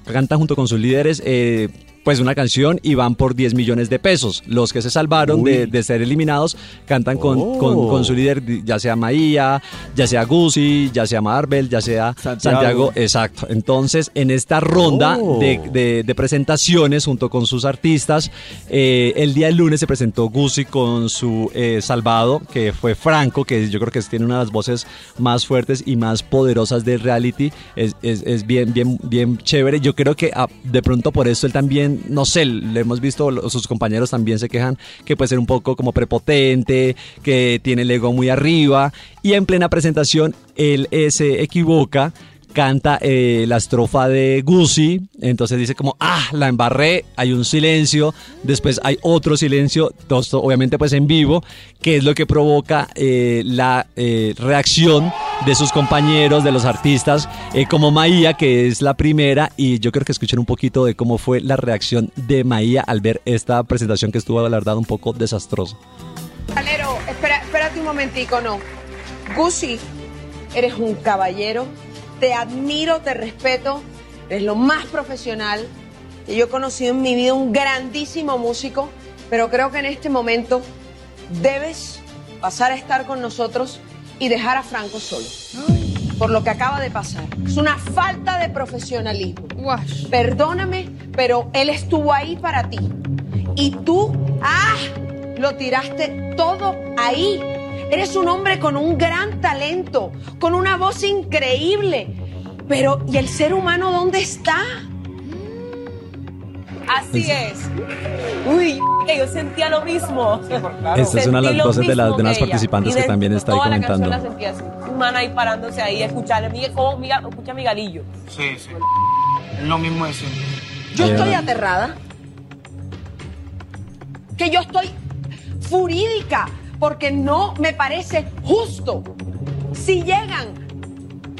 cantan junto con sus líderes eh, pues una canción y van por 10 millones de pesos. Los que se salvaron de, de ser eliminados cantan con, Oh. con, con su líder, ya sea Maía, ya sea Gucci, ya sea Marvel, ya sea Santiago. Santiago. exacto. Entonces, en esta ronda Oh. de, de- de presentaciones junto con sus artistas, eh, el día lunes se presentó Gucci con su eh, salvado, que fue Franco, que yo creo que tiene una de las voces más fuertes y más poderosas del reality. Es, es- es bien, bien, bien chévere. Yo creo que ah, de pronto por eso él también no sé, le hemos visto, sus compañeros también se quejan que puede ser un poco como prepotente, que tiene el ego muy arriba. Y en plena presentación él eh, se equivoca canta eh, la estrofa de Guzzi, entonces dice como, ah, la embarré, hay un silencio, después hay otro silencio, obviamente pues en vivo, que es lo que provoca eh, la eh, reacción de sus compañeros, de los artistas, como Maía, que es la primera, y yo creo que escuchen un poquito de cómo fue la reacción de Maía al ver esta presentación que estuvo, la verdad, un poco desastrosa. Valero, espera, espérate un momentico, no. Gucci, eres un caballero, te admiro, te respeto, eres lo más profesional que yo he conocido en mi vida, un grandísimo músico, pero creo que en este momento debes pasar a estar con nosotros y dejar a Franco solo. Por lo que acaba de pasar. Es una falta de profesionalismo. Perdóname, pero él estuvo ahí para ti. Y tú, ¡ah! Lo tiraste todo ahí. Eres un hombre con un gran talento, con una voz increíble. Pero, ¿y el ser humano dónde está? Así es. Uy, que yo sentía lo mismo. Esta es una de las voces de, las- de participantes que también está ahí la comentando. canción la sentía así. Un man ahí parándose ahí, escucharle. Mira cómo mira, escucha mi galillo. Sí, sí. Es lo mismo de siempre. Yo estoy aterrada. Que yo estoy furídica porque no me parece justo. Si llegan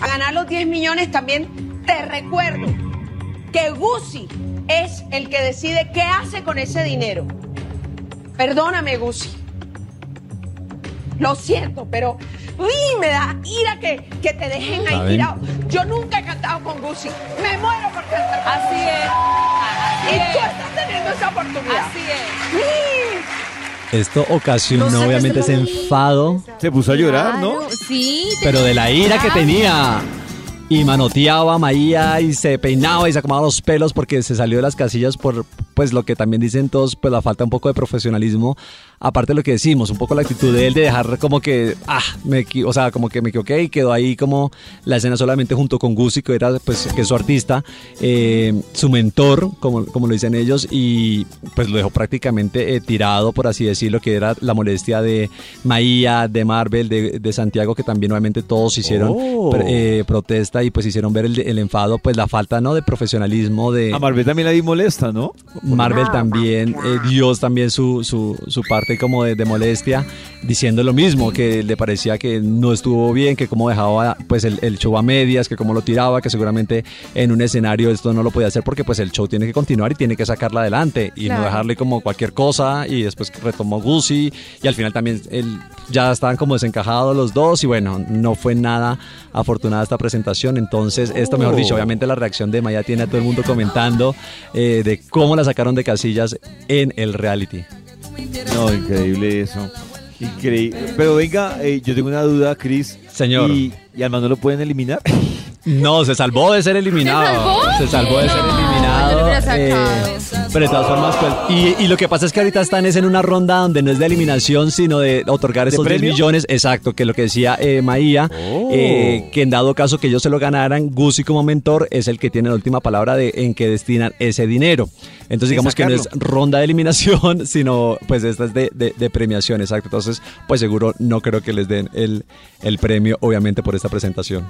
a ganar los 10 millones, también te recuerdo que Gucci es el que decide qué hace con ese dinero. Perdóname, Gucci. Lo siento, pero uy, me da ira que, que te dejen ahí tirado. Yo nunca he cantado con Gucci. Me muero por cantar con Así Gucci. es. Así Y tú es. estás teniendo esa oportunidad. Así es. Sí. Esto ocasionó obviamente se ese enfado, Se puso a llorar, ¿no? Claro, Sí. pero de la ira que tenía. Y manoteaba a Maía y se peinaba y se acomodaba los pelos porque se salió de las casillas por pues lo que también dicen todos, pues la falta un poco de profesionalismo. Aparte de lo que decimos, un poco la actitud de él de dejar como que, ah, me, o sea, como que me equivoqué y quedó ahí como la escena solamente junto con Guzzi, que era pues que es su artista, eh, su mentor, como, como lo dicen ellos, y pues lo dejó prácticamente eh, tirado, por así decirlo, que era la molestia de Maía, de Marvel, de, de Santiago, que también obviamente todos hicieron Oh. eh, protesta y pues hicieron ver el, el enfado, pues la falta no de profesionalismo de... A Marvel también la vi molesta, ¿no? Marvel también eh, Dios también su, su, su parte como de, de molestia diciendo lo mismo que le parecía que no estuvo bien que como dejaba pues el, el show a medias que como lo tiraba que seguramente en un escenario esto no lo podía hacer porque pues el show tiene que continuar y tiene que sacarla adelante y no dejarle como cualquier cosa y después retomó Guzzi y al final también él, ya estaban como desencajados los dos y bueno no fue nada afortunada esta presentación entonces esto mejor dicho obviamente la reacción de Maya tiene a todo el mundo comentando eh, de cómo la sacaron de casillas en el reality. No, increíble eso. Increíble. Pero venga, eh, yo tengo una duda, Chris. Señor. ¿Y, y al no lo pueden eliminar? No, se salvó de ser eliminado. ¿Se salvó? Se salvó de ser eliminado. Eh, pero de todas formas, pues. Y, y lo que pasa es que ahorita están es en una ronda donde no es de eliminación, sino de otorgar esos 10 premio? millones. Exacto, que lo que decía eh, Maía, Oh. eh, que en dado caso que ellos se lo ganaran, Guzzi como mentor es el que tiene la última palabra de en que destinan ese dinero. Entonces, De digamos que no es ronda de eliminación, sino pues esta es de, de- de premiación, exacto. Entonces, pues seguro no creo que les den el, el premio, obviamente, por esta presentación.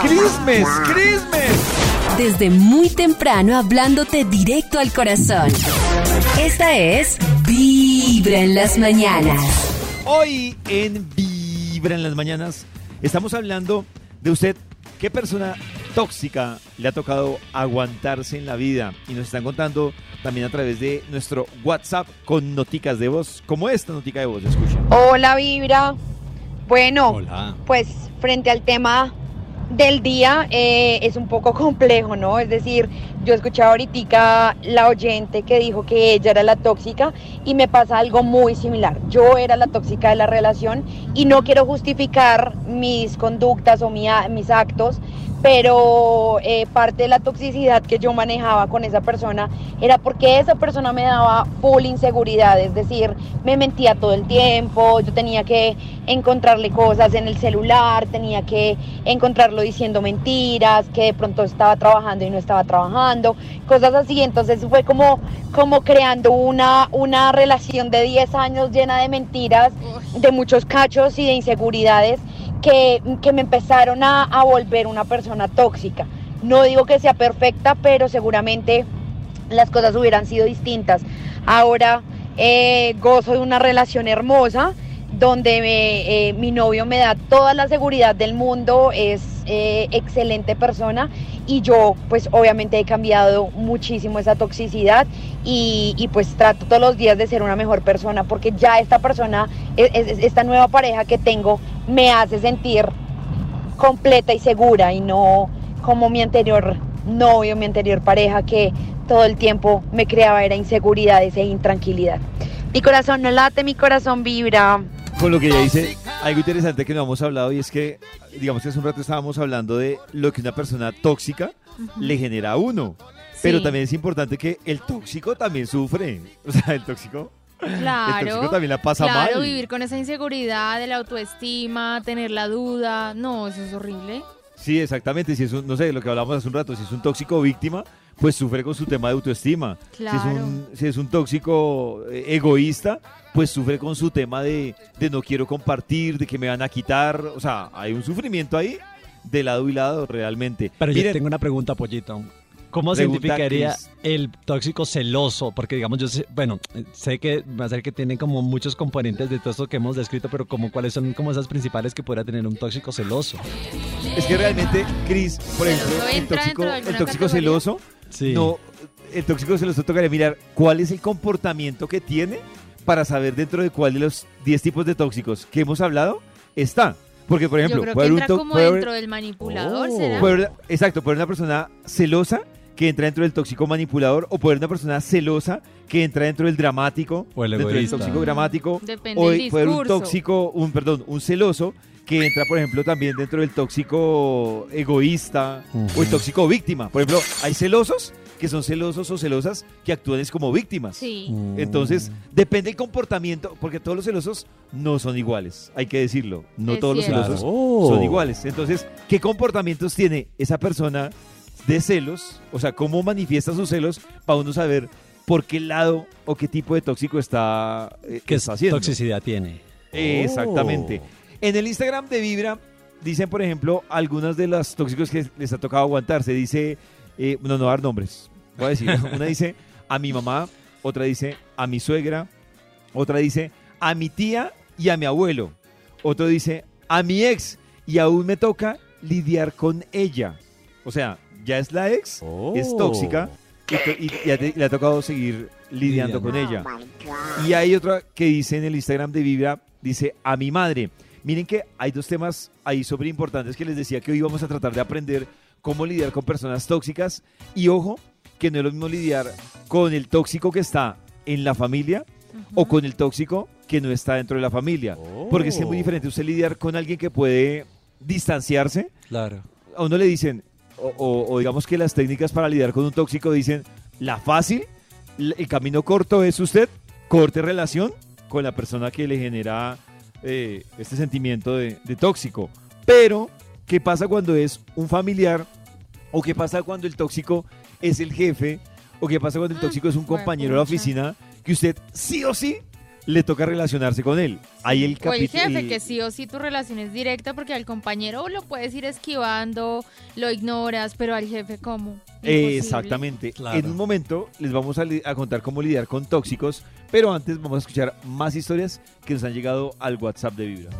¡Crismes! ¡Crismes! Desde muy temprano hablándote directo al corazón. Esta es Vibra en las mañanas. Hoy en Vibra en las mañanas estamos hablando de usted. ¿Qué persona tóxica le ha tocado aguantarse en la vida? Y nos están contando también a través de nuestro WhatsApp con noticas de voz, como esta notica de voz. Escucha. Hola Vibra. Bueno, Hola. pues frente al tema del día eh, es un poco complejo, ¿no? Es decir, yo escuchaba ahorita la oyente que dijo que ella era la tóxica y me pasa algo muy similar. Yo era la tóxica de la relación y no quiero justificar mis conductas o mis actos, pero eh, parte de la toxicidad que yo manejaba con esa persona era porque esa persona me daba full inseguridad, es decir, me mentía todo el tiempo, yo tenía que encontrarle cosas en el celular, tenía que encontrarlo diciendo mentiras, que de pronto estaba trabajando y no estaba trabajando. cosas así. Entonces fue como, como creando una, una relación de 10 años llena de mentiras, de muchos cachos y de inseguridades que, me empezaron a, volver una persona tóxica. No digo que sea perfecta, pero seguramente las cosas hubieran sido distintas. Ahora eh, gozo de una relación hermosa donde eh, mi novio me da toda la seguridad del mundo, es eh, excelente persona y yo pues obviamente he cambiado muchísimo esa toxicidad y, y, pues trato todos los días de ser una mejor persona porque ya esta persona, es- es- esta nueva pareja que tengo me hace sentir completa y segura y no como mi anterior novio, mi anterior pareja que todo el tiempo me creaba era inseguridades e intranquilidad. Mi corazón no late, mi corazón vibra. Con lo que ella dice, algo interesante que no hemos hablado y es que, digamos que hace un rato estábamos hablando de lo que una persona tóxica le genera a uno. Pero también es importante que el tóxico también sufre. O sea, el tóxico, Claro. el tóxico también la pasa claro, mal. vivir con esa inseguridad de la autoestima, tener la duda. No, eso es horrible. Sí, exactamente. Si es un, no sé, lo que hablamos hace un rato, si es un tóxico víctima, pues sufre con su tema de autoestima. Si, es Claro. un, si es un tóxico eh, egoísta, pues sufre con su tema de, de no quiero compartir, de que me van a quitar. O sea, hay un sufrimiento ahí de lado y lado realmente. Pero yo Miren, tengo una pregunta, Pollito. ¿Cómo se identificaría el tóxico celoso? Porque digamos, yo sé, bueno, sé que va a ser que tiene como muchos componentes de todo esto que hemos descrito, pero como cuáles son como esas principales que podría tener un tóxico celoso. Es que realmente, Cris, por ejemplo, ¿Celoso el tóxico, el celoso, Sí. no, el tóxico celoso tocaría mirar cuál es el comportamiento que tiene para saber dentro de cuál de los 10 tipos de tóxicos que hemos hablado está. Porque, por ejemplo, Yo creo que puede haber un entra como puede haber- dentro del manipulador, Oh. ¿será? puede haber- exacto, puede haber una persona celosa que entra dentro del tóxico manipulador o puede haber una persona celosa que entra dentro del dramático O el dentro del egoísta. tóxico dramático Depende o del puede haber un tóxico un perdón un celoso que entra por ejemplo también dentro del tóxico egoísta o el tóxico víctima por ejemplo hay celosos que son celosos o celosas que actúan es como víctimas Sí. Mm. entonces, depende del comportamiento, porque todos los celosos no son iguales, hay que decirlo. No Es todos los celosos Claro. son iguales. Entonces, ¿qué comportamientos tiene esa persona de celos? O sea, ¿cómo manifiesta sus celos para uno saber por qué lado o qué tipo de tóxico está, eh, ¿Qué está haciendo? toxicidad tiene? Exactamente. En el Instagram de Vibra dicen, por ejemplo, algunas de las tóxicos que les ha tocado aguantar. Se dice, eh, no, no dar nombres. Voy a decir, una dice a mi mamá, otra dice a mi suegra, otra dice a mi tía y a mi abuelo. Otro dice a mi ex y aún me toca lidiar con ella. O sea, ya es la ex, es Oh. tóxica y, le ha tocado seguir lidiando, Lidiando. con ella. Y hay otra que dice en el Instagram de Vibra, dice a mi madre. Miren que hay dos temas ahí súper importantes que les decía que hoy vamos a tratar de aprender cómo lidiar con personas tóxicas. Y ojo, que no es lo mismo lidiar con el tóxico que está en la familia o con el tóxico que no está dentro de la familia. Porque es que es muy diferente usted lidiar con alguien que puede distanciarse. Claro. A uno le dicen, o, o- o digamos que las técnicas para lidiar con un tóxico dicen, la fácil, el camino corto es usted, corte relación con la persona que le genera eh, este sentimiento de, de tóxico. Pero, ¿qué pasa cuando es un familiar? ¿O qué pasa cuando el tóxico es el jefe? ¿O qué pasa cuando el Mm, tóxico es un compañero de la oficina que usted sí o sí le toca relacionarse con él? Ahí el O el capítulo... jefe, que sí o sí tu relación es directa porque al compañero lo puedes ir esquivando, lo ignoras, pero al jefe ¿cómo? Exactamente. Claro. En un momento les vamos a, a contar cómo lidiar con tóxicos, pero antes vamos a escuchar más historias que nos han llegado al WhatsApp de Vibra.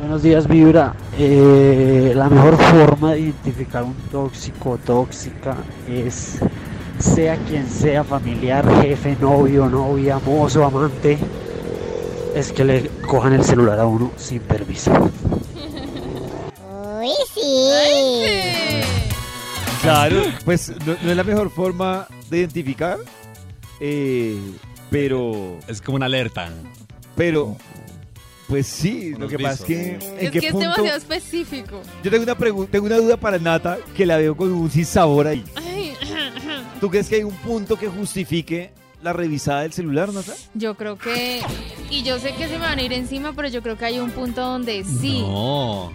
Buenos días, Vibra. Eh, la mejor forma de identificar un tóxico o tóxica es, sea quien sea, familiar, jefe, novio, novia, mozo, amante, es que le cojan el celular a uno sin permiso. Uy, sí. Claro, pues no, no es la mejor forma de identificar, eh, pero, Es como una alerta. pero, pues sí, lo que pasa es que, visos. ¿en Es qué que es demasiado específico. Yo tengo una pregunta, tengo una duda para Nata que la veo con un sinsabor ahí. Ay, ¿Tú crees que hay un punto que justifique la revisada del celular, Nata? Yo creo que Y yo sé que se me van a ir encima, pero yo creo que hay un punto donde sí. No.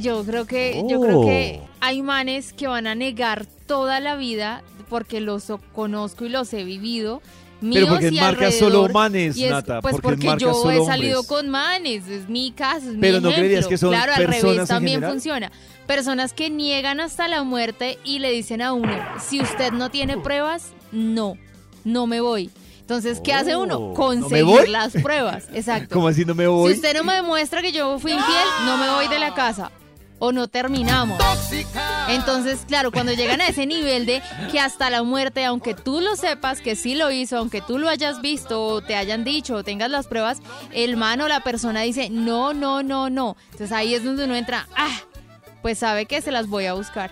Yo creo que, yo creo que Oh. hay manes que van a negar toda la vida porque los conozco y los he vivido. Pero porque y enmarcas solo manes, es, Nata, Pues porque yo solo he salido hombres. con manes, es mi caso, es mi Pero ¿no ejemplo. creerías que son Claro, al personas revés también general? funciona. Personas que niegan hasta la muerte y le dicen a uno, si usted no tiene pruebas, no, no me voy. Entonces, ¿qué hace uno? Oh, ¿no Conseguir las pruebas. Exacto. ¿Cómo así no me voy? Si usted no me demuestra que yo fui infiel, no me voy de la casa. O no terminamos. Entonces, claro, cuando llegan a ese nivel de que hasta la muerte, aunque tú lo sepas que sí lo hizo, aunque tú lo hayas visto, o te hayan dicho, o tengas las pruebas, el man o la persona dice, no, no, no, no. Entonces ahí es donde uno entra, ah, pues sabe que se las voy a buscar.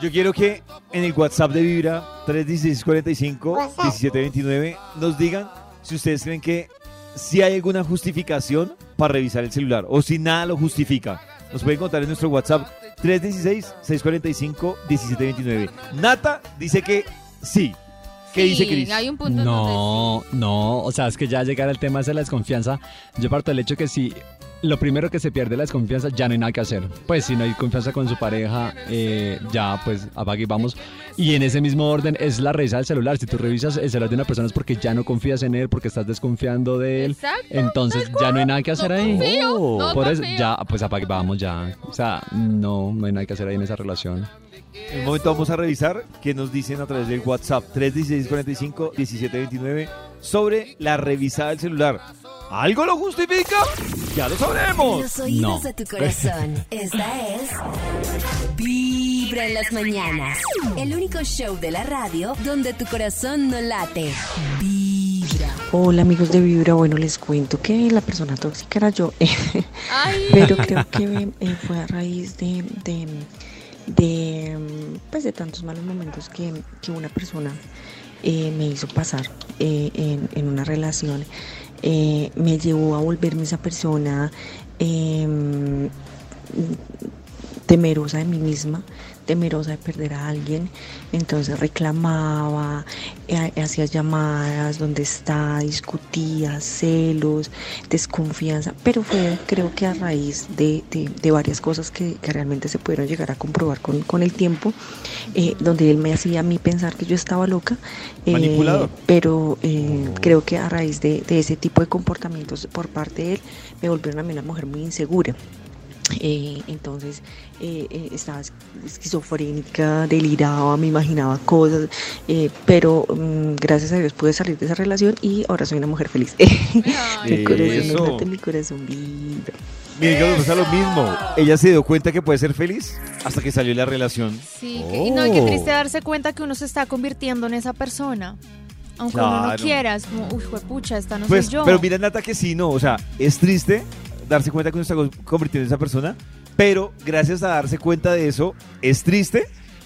Yo quiero que en el WhatsApp de Vibra 316-45-1729 nos digan si ustedes creen que si hay alguna justificación para revisar el celular o si nada lo justifica. Nos pueden contar en nuestro WhatsApp 316-645-1729. Nata dice que sí. ¿Qué dice Cris? Hay un punto en No, no, o sea, es que ya llegar al tema de la desconfianza, yo parto del hecho que si lo primero que se pierde la desconfianza, ya no hay nada que hacer. Pues si no hay confianza con su pareja, eh, ya pues apague y vamos. Y en ese mismo orden es la revisada del celular. Si tú revisas el celular de una persona es porque ya no confías en él, porque estás desconfiando de él. Exacto, Entonces ya no hay nada que hacer ahí. confío, no Por eso ya, pues apague y vamos ya. O sea, no, no hay nada que hacer ahí en esa relación. En un momento vamos a revisar qué nos dicen a través del WhatsApp 316-45-1729 sobre la revisada del celular. ¿Algo lo justifica? Ya lo sabremos. los oídos de tu corazón. Esta es Vibra en las mañanas. El único show de la radio donde tu corazón no late. Vibra. Hola amigos de Vibra, bueno les cuento que la persona tóxica era yo, Ay. pero creo que eh, fue a raíz de, de, de, pues de tantos malos momentos que, que una persona eh, me hizo pasar eh, en, en una relación, eh, me llevó a volverme esa persona em, temerosa de mí misma, temerosa de perder a alguien, entonces reclamaba, eh, hacía llamadas, dónde está, discutía, celos, desconfianza, pero fue creo que a raíz de, de- de varias cosas que, que realmente se pudieron llegar a comprobar con, con el tiempo, eh, donde él me hacía a mí pensar que yo estaba loca, eh, pero eh, creo que a raíz de, de ese tipo de comportamientos por parte de él, me volvieron a mí una mujer muy insegura. Eh, entonces eh, eh, estaba es- esquizofrénica, deliraba, me imaginaba cosas, eh, pero mm, gracias a Dios pude salir de esa relación y ahora soy una mujer feliz. mi corazón late, mi corazón que nos pasa lo mismo. Ella se dio cuenta que puede ser feliz hasta que salió la relación. Sí, que- y no, y qué Oh. triste darse cuenta que uno se está convirtiendo en esa persona. Aunque uno no Claro. quiera, es como, uy, pucha, esta no Pues, soy yo. pero mira, Nata, que sí, no. O sea, es triste darse cuenta que uno está convirtiendo en esa persona, pero gracias a darse cuenta de eso, es triste,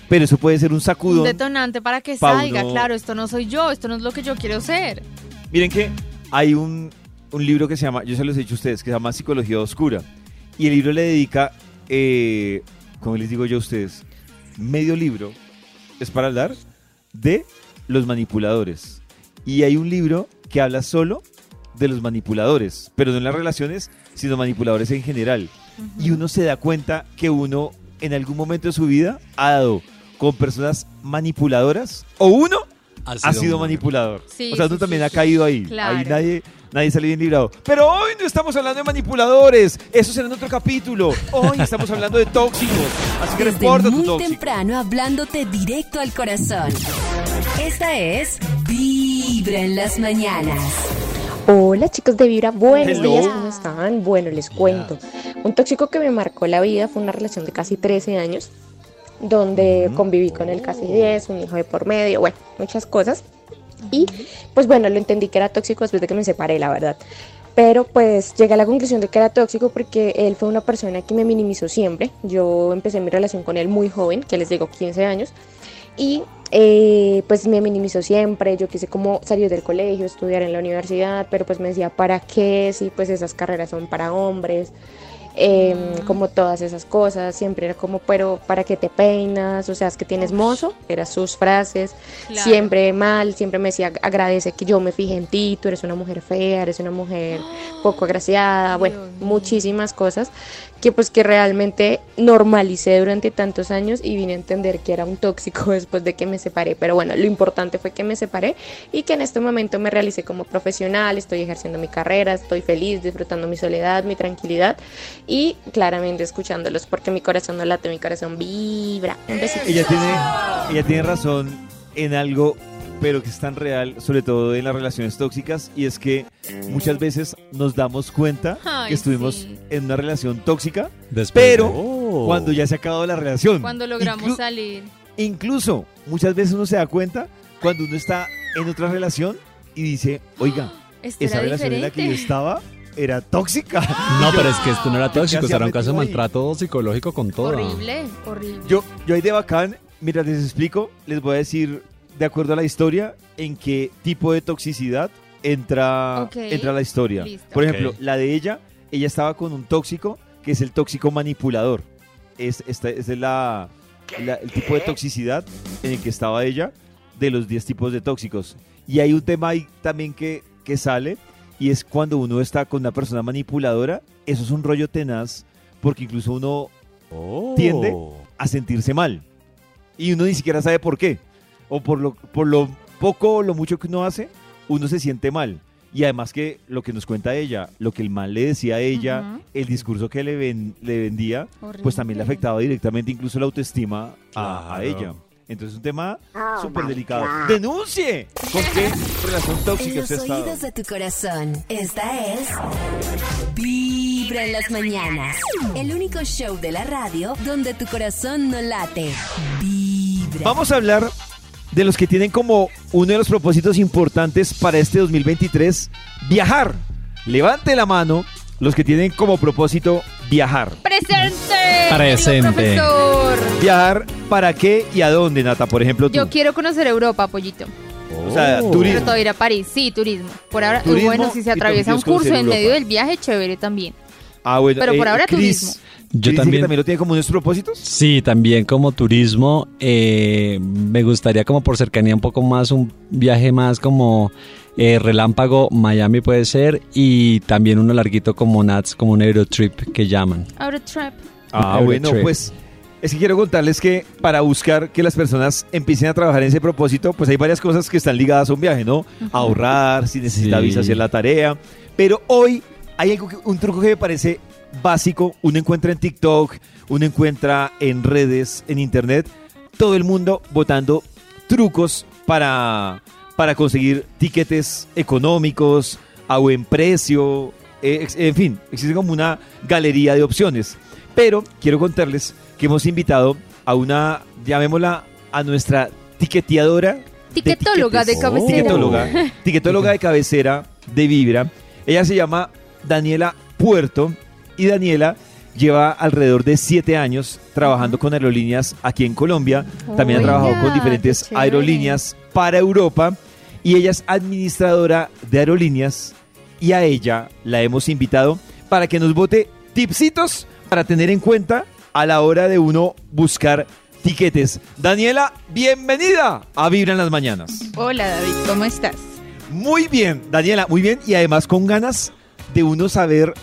pero eso puede ser un un sacudón. detonante para que pa' salga, uno- claro, esto no soy yo, esto no es lo que yo quiero ser. Miren que hay un, un libro que se llama, yo se los he dicho a ustedes, que se llama Psicología Oscura. Y el libro le dedica, eh, como les digo yo a ustedes, medio libro es para hablar de los manipuladores. Y hay un libro que habla solo de los manipuladores, pero no en las relaciones, sino manipuladores en general. Y uno se da cuenta que uno en algún momento de su vida ha dado con personas manipuladoras o uno Ha ha sido manipulador. Sí, o sea, sí, uno también sí, ha sí. caído ahí. Claro. Ahí nadie, nadie sale bien librado. Pero hoy no estamos hablando de manipuladores. Eso será en otro capítulo. Hoy estamos hablando de tóxicos. Así que no Desde importa tu muy tóxico. temprano hablándote directo al corazón. Esta es Vibra en las mañanas. Hola chicos de Vibra, buenos Hello. días, ¿cómo están? Bueno, les cuento. Un tóxico que me marcó la vida fue una relación de casi 13 años, donde conviví con él casi 10, un hijo de por medio, bueno, muchas cosas. Y pues bueno, lo entendí que era tóxico después de que me separé, la verdad. Pero pues llegué a la conclusión de que era tóxico porque él fue una persona que me minimizó siempre. Yo empecé mi relación con él muy joven, que les digo 15 años. Y eh, pues me minimizó siempre, yo quise como salir del colegio, estudiar en la universidad, pero pues me decía, ¿para qué? Si pues esas carreras son para hombres. em, como todas esas cosas, siempre era como, pero ¿para qué te peinas? O sea, es que tienes mozo, eran sus frases, Claro. siempre mal, siempre me decía, agradece que yo me fijé en ti, tú eres una mujer fea, eres una mujer poco agraciada, bueno, muchísimas cosas que pues que realmente normalicé durante tantos años y vine a entender que era un tóxico después de que me separé. Pero bueno, lo importante fue que me separé y que en este momento me realicé como profesional, estoy ejerciendo mi carrera, estoy feliz, disfrutando mi soledad, mi tranquilidad y claramente escuchándolos porque mi corazón no late, mi corazón vibra. Un besito. Ella tiene, ella tiene razón en algo, pero que es tan real, sobre todo en las relaciones tóxicas, y es que muchas veces nos damos cuenta Ay, que estuvimos sí. en una relación tóxica, Después pero Oh. cuando ya se ha acabado la relación. Cuando logramos Inclu- salir. Incluso muchas veces uno se da cuenta cuando uno está en otra relación y dice, oiga, esa relación en la que yo diferente. estaba era tóxica. No, yo, pero es que esto no era ¿yo qué tóxico, esto era un caso de maltrato psicológico con todo. Horrible, horrible. Yo, yo ahí de bacán, mientras les explico, les voy a decir, de acuerdo a la historia, en qué tipo de toxicidad entra, entra la historia. listo. Por ejemplo, la de ella, ella estaba con un tóxico, que es el tóxico manipulador. Es, esta, ese es la, la- el tipo de toxicidad en el que estaba ella, de los 10 tipos de tóxicos. Y hay un tema ahí también que, que sale, y es cuando uno está con una persona manipuladora, eso es un rollo tenaz, porque incluso uno tiende a sentirse mal. Y uno ni siquiera sabe por qué. O por lo, por lo poco o lo mucho que uno hace, uno se siente mal. Y además que lo que nos cuenta ella, lo que el mal le decía a ella, Ujú. el discurso que le, ven- le vendía, Horrible. pues también le afectaba directamente incluso la autoestima a, a Claro. ella. Entonces es un tema súper delicado. ¡Denuncie! ¿Con qué relación En tóxica los usted ha estado? oídos de tu corazón, esta es Vibra en las mañanas. El único show de la radio donde tu corazón no late. Vibra. Vamos a hablar de los que tienen como uno de los propósitos importantes para este 2023, viajar. Levante la mano los que tienen como propósito viajar. ¡Presente! Presente. profesor! ¿Viajar para qué y a dónde, Nata? Por ejemplo, tú. Yo quiero conocer Europa, pollito. O sea, Oh. turismo. Pero ir a París. Sí, turismo. Por ahora, Turismo bueno, si se atraviesa un curso en medio del viaje, chévere también. Ah, bueno. Pero por eh, ahora Chris, turismo. Yo también. también lo tiene como unos propósitos. Sí, también como turismo, eh, me gustaría como por cercanía un poco más un viaje más como eh, relámpago, Miami puede ser, y también uno larguito como Nats, como un Eurotrip que llaman. Eurotrip. Ah, bueno, pues es que quiero contarles que para buscar que las personas empiecen a trabajar en ese propósito, pues hay varias cosas que están ligadas a un viaje, ¿no? Ahorrar, si necesita Sí. visa, hacer la tarea. Pero hoy hay algo que- un truco que me parece básico. Uno encuentra en TikTok, uno encuentra en redes, en internet, todo el mundo botando trucos para, para conseguir tiquetes económicos a buen precio. eh, en fin, existe como una galería de opciones. Pero quiero contarles que hemos invitado a una, llamémosla, a nuestra tiqueteadora. Tiquetóloga de cabecera. Tiquetóloga, tiquetóloga de cabecera de Vibra. Ella se llama Daniela Puerto y Daniela lleva alrededor de siete años trabajando con aerolíneas aquí en Colombia. También ha trabajado con diferentes aerolíneas para Europa y ella es administradora de aerolíneas y a ella la hemos invitado para que nos vote tipsitos para tener en cuenta a la hora de uno buscar tiquetes. Daniela, bienvenida a Vibra en las Mañanas. Hola David, ¿cómo estás? Muy bien, Daniela, muy bien y además con ganas de uno saber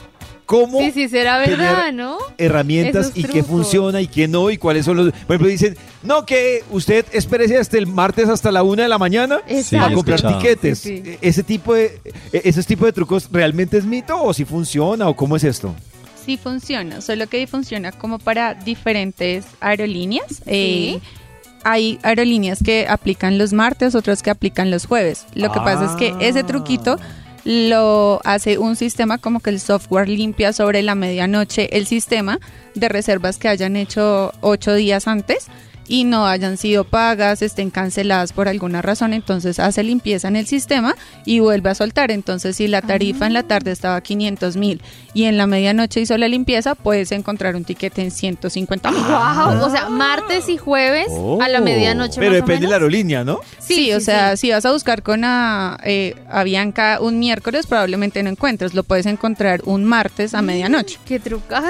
cómo Sí, sí, será verdad, tener ¿no? herramientas Esos y qué funciona y qué no y cuáles son los... Por ejemplo, dicen, no, que usted espérese hasta el martes hasta la una de la mañana Sí, comprar escuchado. tiquetes. Sí, sí. E- ¿Ese tipo de, e- ¿Esos tipos de trucos realmente es mito o si funciona o cómo es esto? Sí funciona, solo que funciona como para diferentes aerolíneas. Eh, hay aerolíneas que aplican los martes, otras que aplican los jueves. Lo que pasa es que ese truquito lo hace un sistema como que el software limpia sobre la medianoche el sistema de reservas que hayan hecho ocho días antes y no hayan sido pagas, estén canceladas por alguna razón, entonces hace limpieza en el sistema y vuelve a soltar. Entonces, si la tarifa en la tarde estaba a 500 mil y en la medianoche hizo la limpieza, puedes encontrar un tiquete en 150 mil. Wow, o sea, martes y jueves a la medianoche. Oh. Pero más o depende de la aerolínea, ¿no? Sí, o sea, si vas a buscar con a, eh, a Bianca un miércoles, probablemente no encuentres. Lo puedes encontrar un martes a medianoche. ¡Qué trucazo!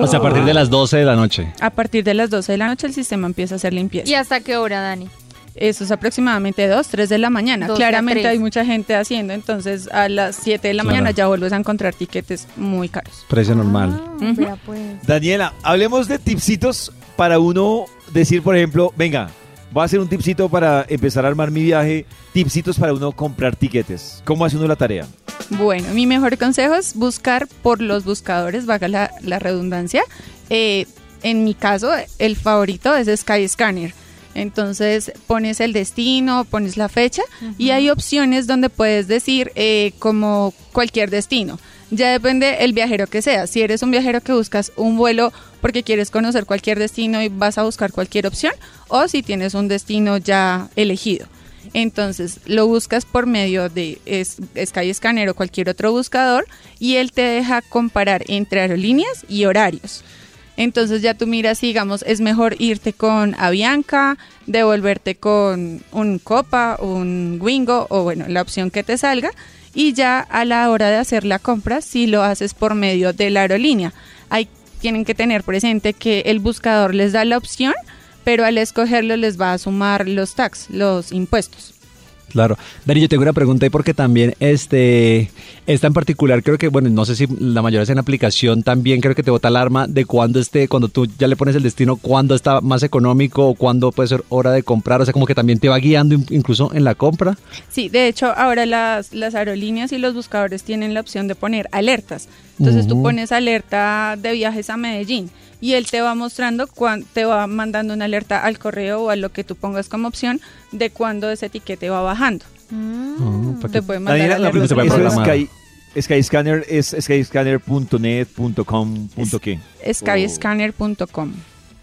O sea, a partir de las 12 de la noche. A partir de las 12 de la noche el sistema empieza a hacer limpieza. ¿Y hasta qué hora, Dani? Eso es aproximadamente 2, 3 de la mañana. Dos Claramente hay mucha gente haciendo, entonces a las 7 de la Claro. mañana ya vuelves a encontrar tiquetes muy caros. Precio normal. Vea, pues. Daniela, hablemos de tipsitos para uno decir, por ejemplo, venga, voy a hacer un tipsito para empezar a armar mi viaje, tipsitos para uno comprar tiquetes. ¿Cómo hace uno la tarea? Bueno, mi mejor consejo es buscar por los buscadores, vaga la, la redundancia. Eh, en mi caso, el favorito es Skyscanner. Entonces pones el destino, pones la fecha y hay opciones donde puedes decir eh, como cualquier destino. Ya depende el viajero que sea. Si eres un viajero que buscas un vuelo porque quieres conocer cualquier destino y vas a buscar cualquier opción, o si tienes un destino ya elegido. Entonces lo buscas por medio de Skyscanner o cualquier otro buscador y él te deja comparar entre aerolíneas y horarios. Entonces ya tú miras, digamos, es mejor irte con Avianca, devolverte con un Copa, un Wingo o bueno, la opción que te salga. Y ya a la hora de hacer la compra, si lo haces por medio de la aerolínea, hay, tienen que tener presente que el buscador les da la opción, pero al escogerlo les va a sumar los tax, los impuestos. Claro. Dani, yo tengo una pregunta ahí porque también este, esta en particular creo que, bueno, no sé si la mayoría es en aplicación también, creo que te bota alarma de cuándo esté, cuando tú ya le pones el destino, cuándo está más económico o cuándo puede ser hora de comprar, o sea, como que también te va guiando in- incluso en la compra. Sí, de hecho, ahora las, las aerolíneas y los buscadores tienen la opción de poner alertas. Entonces tú Ujú. pones alerta de viajes a Medellín y él te va mostrando, cuán- te va mandando una alerta al correo o a lo que tú pongas como opción de cuándo ese etiquete va bajando. Te puede mandar Daniela, la alertas pregunta se puede eso es programar. Sky, Skyscanner es skyscanner.net.com. punto qué? Skyscanner.com.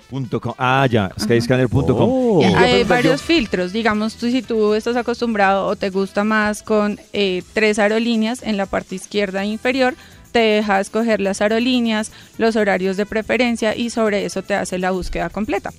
Punto com. Ah, ya, skyscanner.com. Oh. Hay varios filtros, digamos, tú, si tú estás acostumbrado o te gusta más con eh, tres aerolíneas en la parte izquierda inferior, te deja escoger las aerolíneas, los horarios de preferencia y sobre eso te hace la búsqueda completa,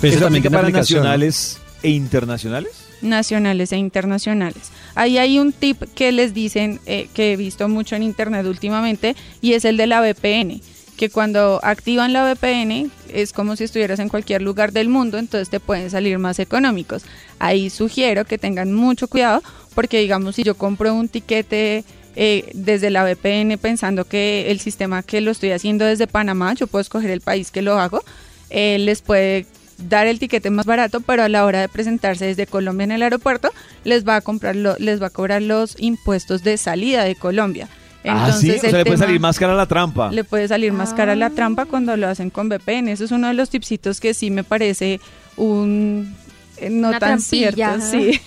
Pero ¿Eso también para nacionales e internacionales? nacionales e internacionales. Ahí hay un tip que les dicen, eh, que he visto mucho en internet últimamente, y es el de la VPN que cuando activan la VPN es como si estuvieras en cualquier lugar del mundo, entonces te pueden salir más económicos. Ahí sugiero que tengan mucho cuidado porque digamos si yo compro un tiquete eh, desde la VPN pensando que el sistema que lo estoy haciendo desde Panamá, yo puedo escoger el país que lo hago, eh, les puede dar el tiquete más barato, pero a la hora de presentarse desde Colombia en el aeropuerto, les va a comprar lo- les va a cobrar los impuestos de salida de Colombia. ah, sí, o sea, le puede salir más cara la trampa. le puede salir más cara la trampa cuando lo hacen con VPN. Eso es uno de los tipsitos que sí me parece un eh, no Una tan trampilla, cierto. Sí.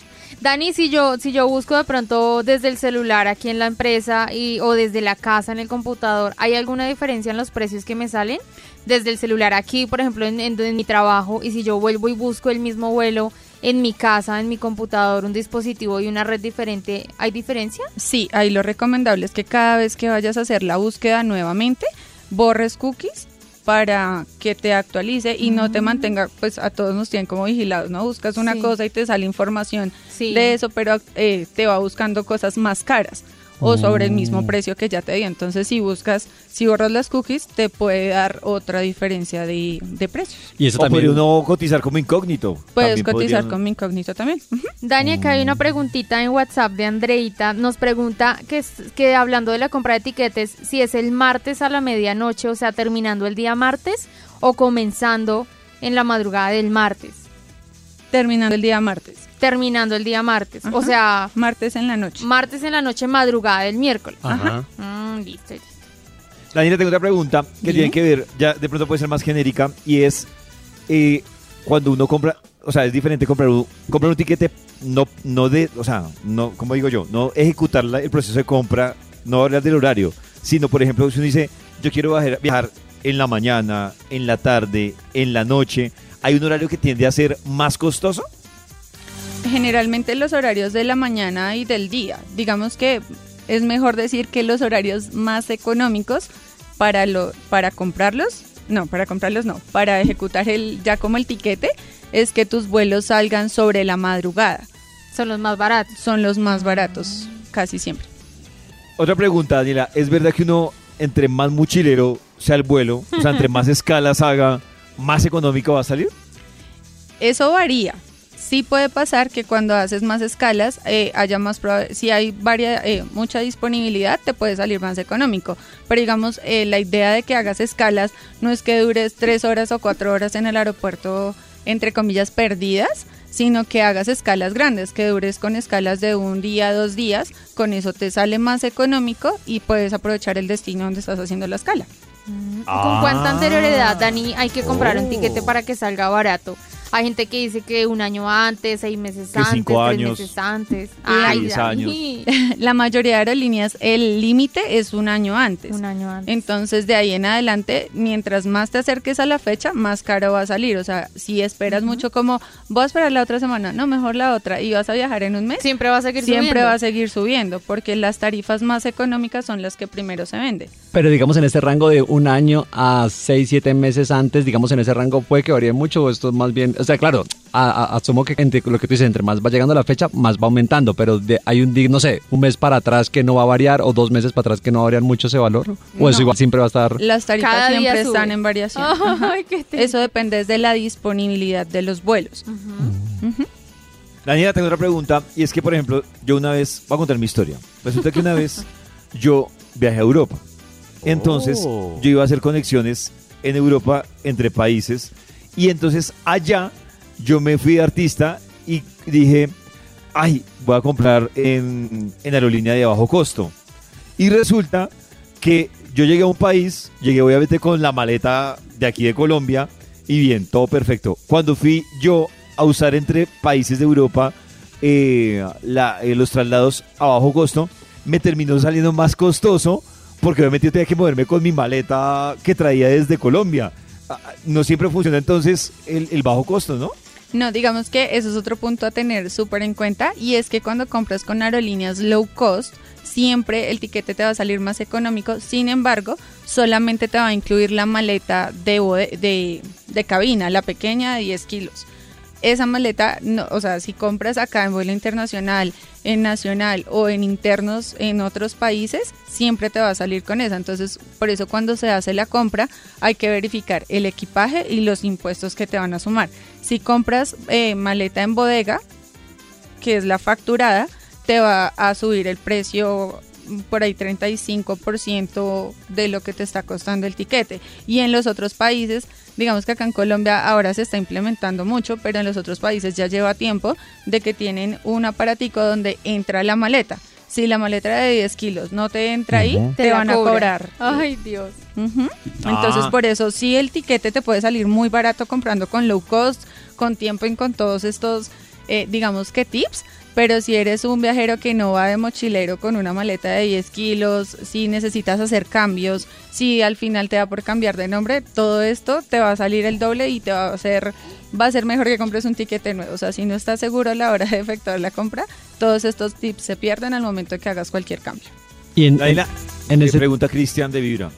Dani, si yo, si yo busco de pronto desde el celular aquí en la empresa y, o desde la casa en el computador, ¿hay alguna diferencia en los precios que me salen? Desde el celular aquí, por ejemplo, en, en- mi trabajo, y si yo vuelvo y busco el mismo vuelo en mi casa, en mi computador, un dispositivo y una red diferente, ¿hay diferencia? Sí, ahí lo recomendable es que cada vez que vayas a hacer la búsqueda nuevamente, borres cookies para que te actualice y no te mantenga, pues a todos nos tienen como vigilados, ¿no? Buscas una Sí. cosa y te sale información Sí. de eso, pero eh, te va buscando cosas más caras o sobre el mismo Mm. precio que ya te dio. Entonces, si buscas, si borras las cookies, te puede dar otra diferencia de, de precios. Y eso o podría también. uno cotizar como incógnito. Puedes También cotizar podrían- mi incógnito también. Dani, acá hay una preguntita en WhatsApp de Andreita. Nos pregunta que, es- que hablando de la compra de etiquetes, si es el martes a la medianoche, o sea, terminando el día martes o comenzando en la madrugada del martes. Terminando el día martes. Terminando el día martes. O sea, Martes en la noche. martes en la noche, madrugada del miércoles. Ajá. Mm, listo. listo. Daniela, tengo otra pregunta que tiene que ver, ya de pronto puede ser más genérica, y es eh, cuando uno compra, o sea, es diferente comprar un, comprar un tiquete, no, no de, o sea, no, como digo yo, no ejecutar la- el proceso de compra, no hablar del horario, sino, por ejemplo, si uno dice, yo quiero viajar, viajar en la mañana, en la tarde, en la noche, ¿hay un horario que tiende a ser más costoso? Generalmente los horarios de la mañana y del día. Digamos que es mejor decir que los horarios más económicos para, lo, para comprarlos, no, para comprarlos no, para ejecutar el ya como el tiquete, es que tus vuelos salgan sobre la madrugada. Son los más baratos. Son los más baratos, casi siempre. Otra pregunta, Daniela. ¿Es verdad que uno, entre más mochilero sea el vuelo, o sea, entre más escalas haga, más económico va a salir? Eso varía. Sí puede pasar que cuando haces más escalas eh, haya más si hay varia- eh, mucha disponibilidad te puede salir más económico. Pero digamos, eh, la idea de que hagas escalas no es que dures tres horas o cuatro horas en el aeropuerto, entre comillas, perdidas, sino que hagas escalas grandes, que dures con escalas de un día, dos días, con eso te sale más económico y puedes aprovechar el destino donde estás haciendo la escala. ¿Con cuánta Ah. anterioridad, Dani, hay que comprar un tiquete para que salga barato? Hay gente que dice que un año antes, seis meses Que antes, cinco tres años. meses antes. Ay, Diez Dani. La mayoría de aerolíneas, el límite es un año antes. Un año antes. Entonces, de ahí en adelante, mientras más te acerques a la fecha, más caro va a salir. O sea, si esperas mucho como, voy a esperar la otra semana, no, mejor la otra, y vas a viajar en un mes, Siempre va a seguir siempre subiendo. va a seguir subiendo, porque las tarifas más económicas son las que primero se venden. Pero digamos en este rango de un año a seis, siete meses antes, digamos en ese rango puede que varíe mucho o esto es más bien, o sea, claro, a- a- asumo que entre lo que tú dices, entre más va llegando la fecha, más va aumentando, pero de- hay un, no sé, un mes para atrás que no va a variar o dos meses para atrás que no va a variar mucho ese valor, o eso No. igual siempre va a estar... Las tarifas Cada día siempre están en variación. Ay, qué triste. Eso depende de la disponibilidad de los vuelos. Ujú. Daniela, tengo otra pregunta. Y es que, por ejemplo, yo una vez, voy a contar mi historia. Resulta que una vez yo viajé a Europa. Entonces, Oh. yo iba a hacer conexiones en Europa entre países. Y entonces allá yo me fui de artista y dije, ay, voy a comprar en, en aerolínea de bajo costo. Y resulta que yo llegué a un país, llegué obviamente con la maleta de aquí de Colombia y bien, todo perfecto. Cuando fui yo a usar entre países de Europa eh, eh, los traslados a bajo costo, me terminó saliendo más costoso porque obviamente yo tenía que moverme con mi maleta que traía desde Colombia. Ah, No siempre funciona entonces el, el bajo costo, ¿no? No, digamos que eso es otro punto a tener súper en cuenta y es que cuando compras con aerolíneas low cost, siempre el tiquete te va a salir más económico, sin embargo, solamente te va a incluir la maleta de, de, de cabina, la pequeña de 10 kilos. Esa maleta, o sea, si compras acá en vuelo internacional, en nacional o en internos en otros países, siempre te va a salir con esa. Entonces, por eso cuando se hace la compra, hay que verificar el equipaje y los impuestos que te van a sumar. Si compras eh, maleta en bodega, que es la facturada, te va a subir el precio por ahí 35% de lo que te está costando el tiquete. Y en los otros países, digamos que acá en Colombia ahora se está implementando mucho, pero en los otros países ya lleva tiempo de que tienen un aparatico donde entra la maleta. Si la maleta de 10 kilos no te entra ahí, te, van a cobrar. Ay, Dios. Ujú. Entonces, Ah. por eso, sí, el tiquete te puede salir muy barato comprando con low cost, con tiempo y con todos estos, eh, digamos que tips. Pero si eres un viajero que no va de mochilero con una maleta de 10 kilos, si necesitas hacer cambios, si al final te da por cambiar de nombre, todo esto te va a salir el doble y te va a hacer, va a ser mejor que compres un tiquete nuevo. O sea, si no estás seguro a la hora de efectuar la compra, todos estos tips se pierden al momento que hagas cualquier cambio. Y en, Daniela, en le ese pregunta Cristian de Vibra.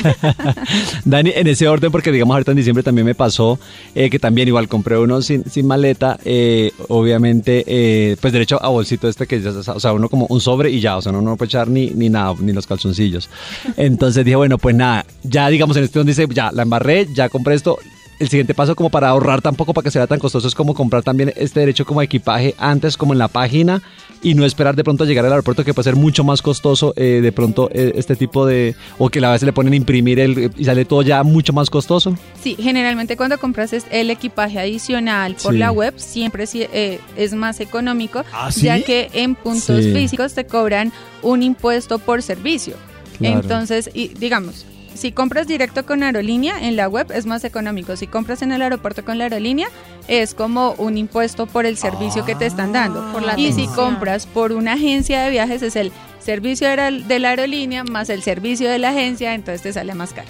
Dani, en ese orden, porque digamos ahorita en diciembre también me pasó eh, que también igual compré uno sin, sin maleta, eh, obviamente, eh, pues derecho a bolsito este que ya, o sea, uno como un sobre y ya, o sea, uno no puede echar ni, ni nada, ni los calzoncillos. Entonces dije, bueno, pues nada, ya digamos en este donde dice, ya la embarré, ya compré esto. El siguiente paso como para ahorrar tampoco para que sea tan costoso es como comprar también este derecho como equipaje antes como en la página y no esperar de pronto a llegar al aeropuerto que puede ser mucho más costoso eh, de pronto eh, este tipo de o que a veces le ponen a imprimir el y sale todo ya mucho más costoso. Sí, generalmente cuando compras el equipaje adicional por Sí. la web, siempre sí, eh, es más económico, ¿Ah, sí? ya que en puntos Sí. físicos te cobran un impuesto por servicio. Claro. Entonces, y, digamos, si compras directo con aerolínea en la web es más económico. Si compras en el aeropuerto con la aerolínea es como un impuesto por el servicio que te están dando. Por la y si compras por una agencia de viajes es el servicio de la, de la aerolínea más el servicio de la agencia, entonces te sale más caro.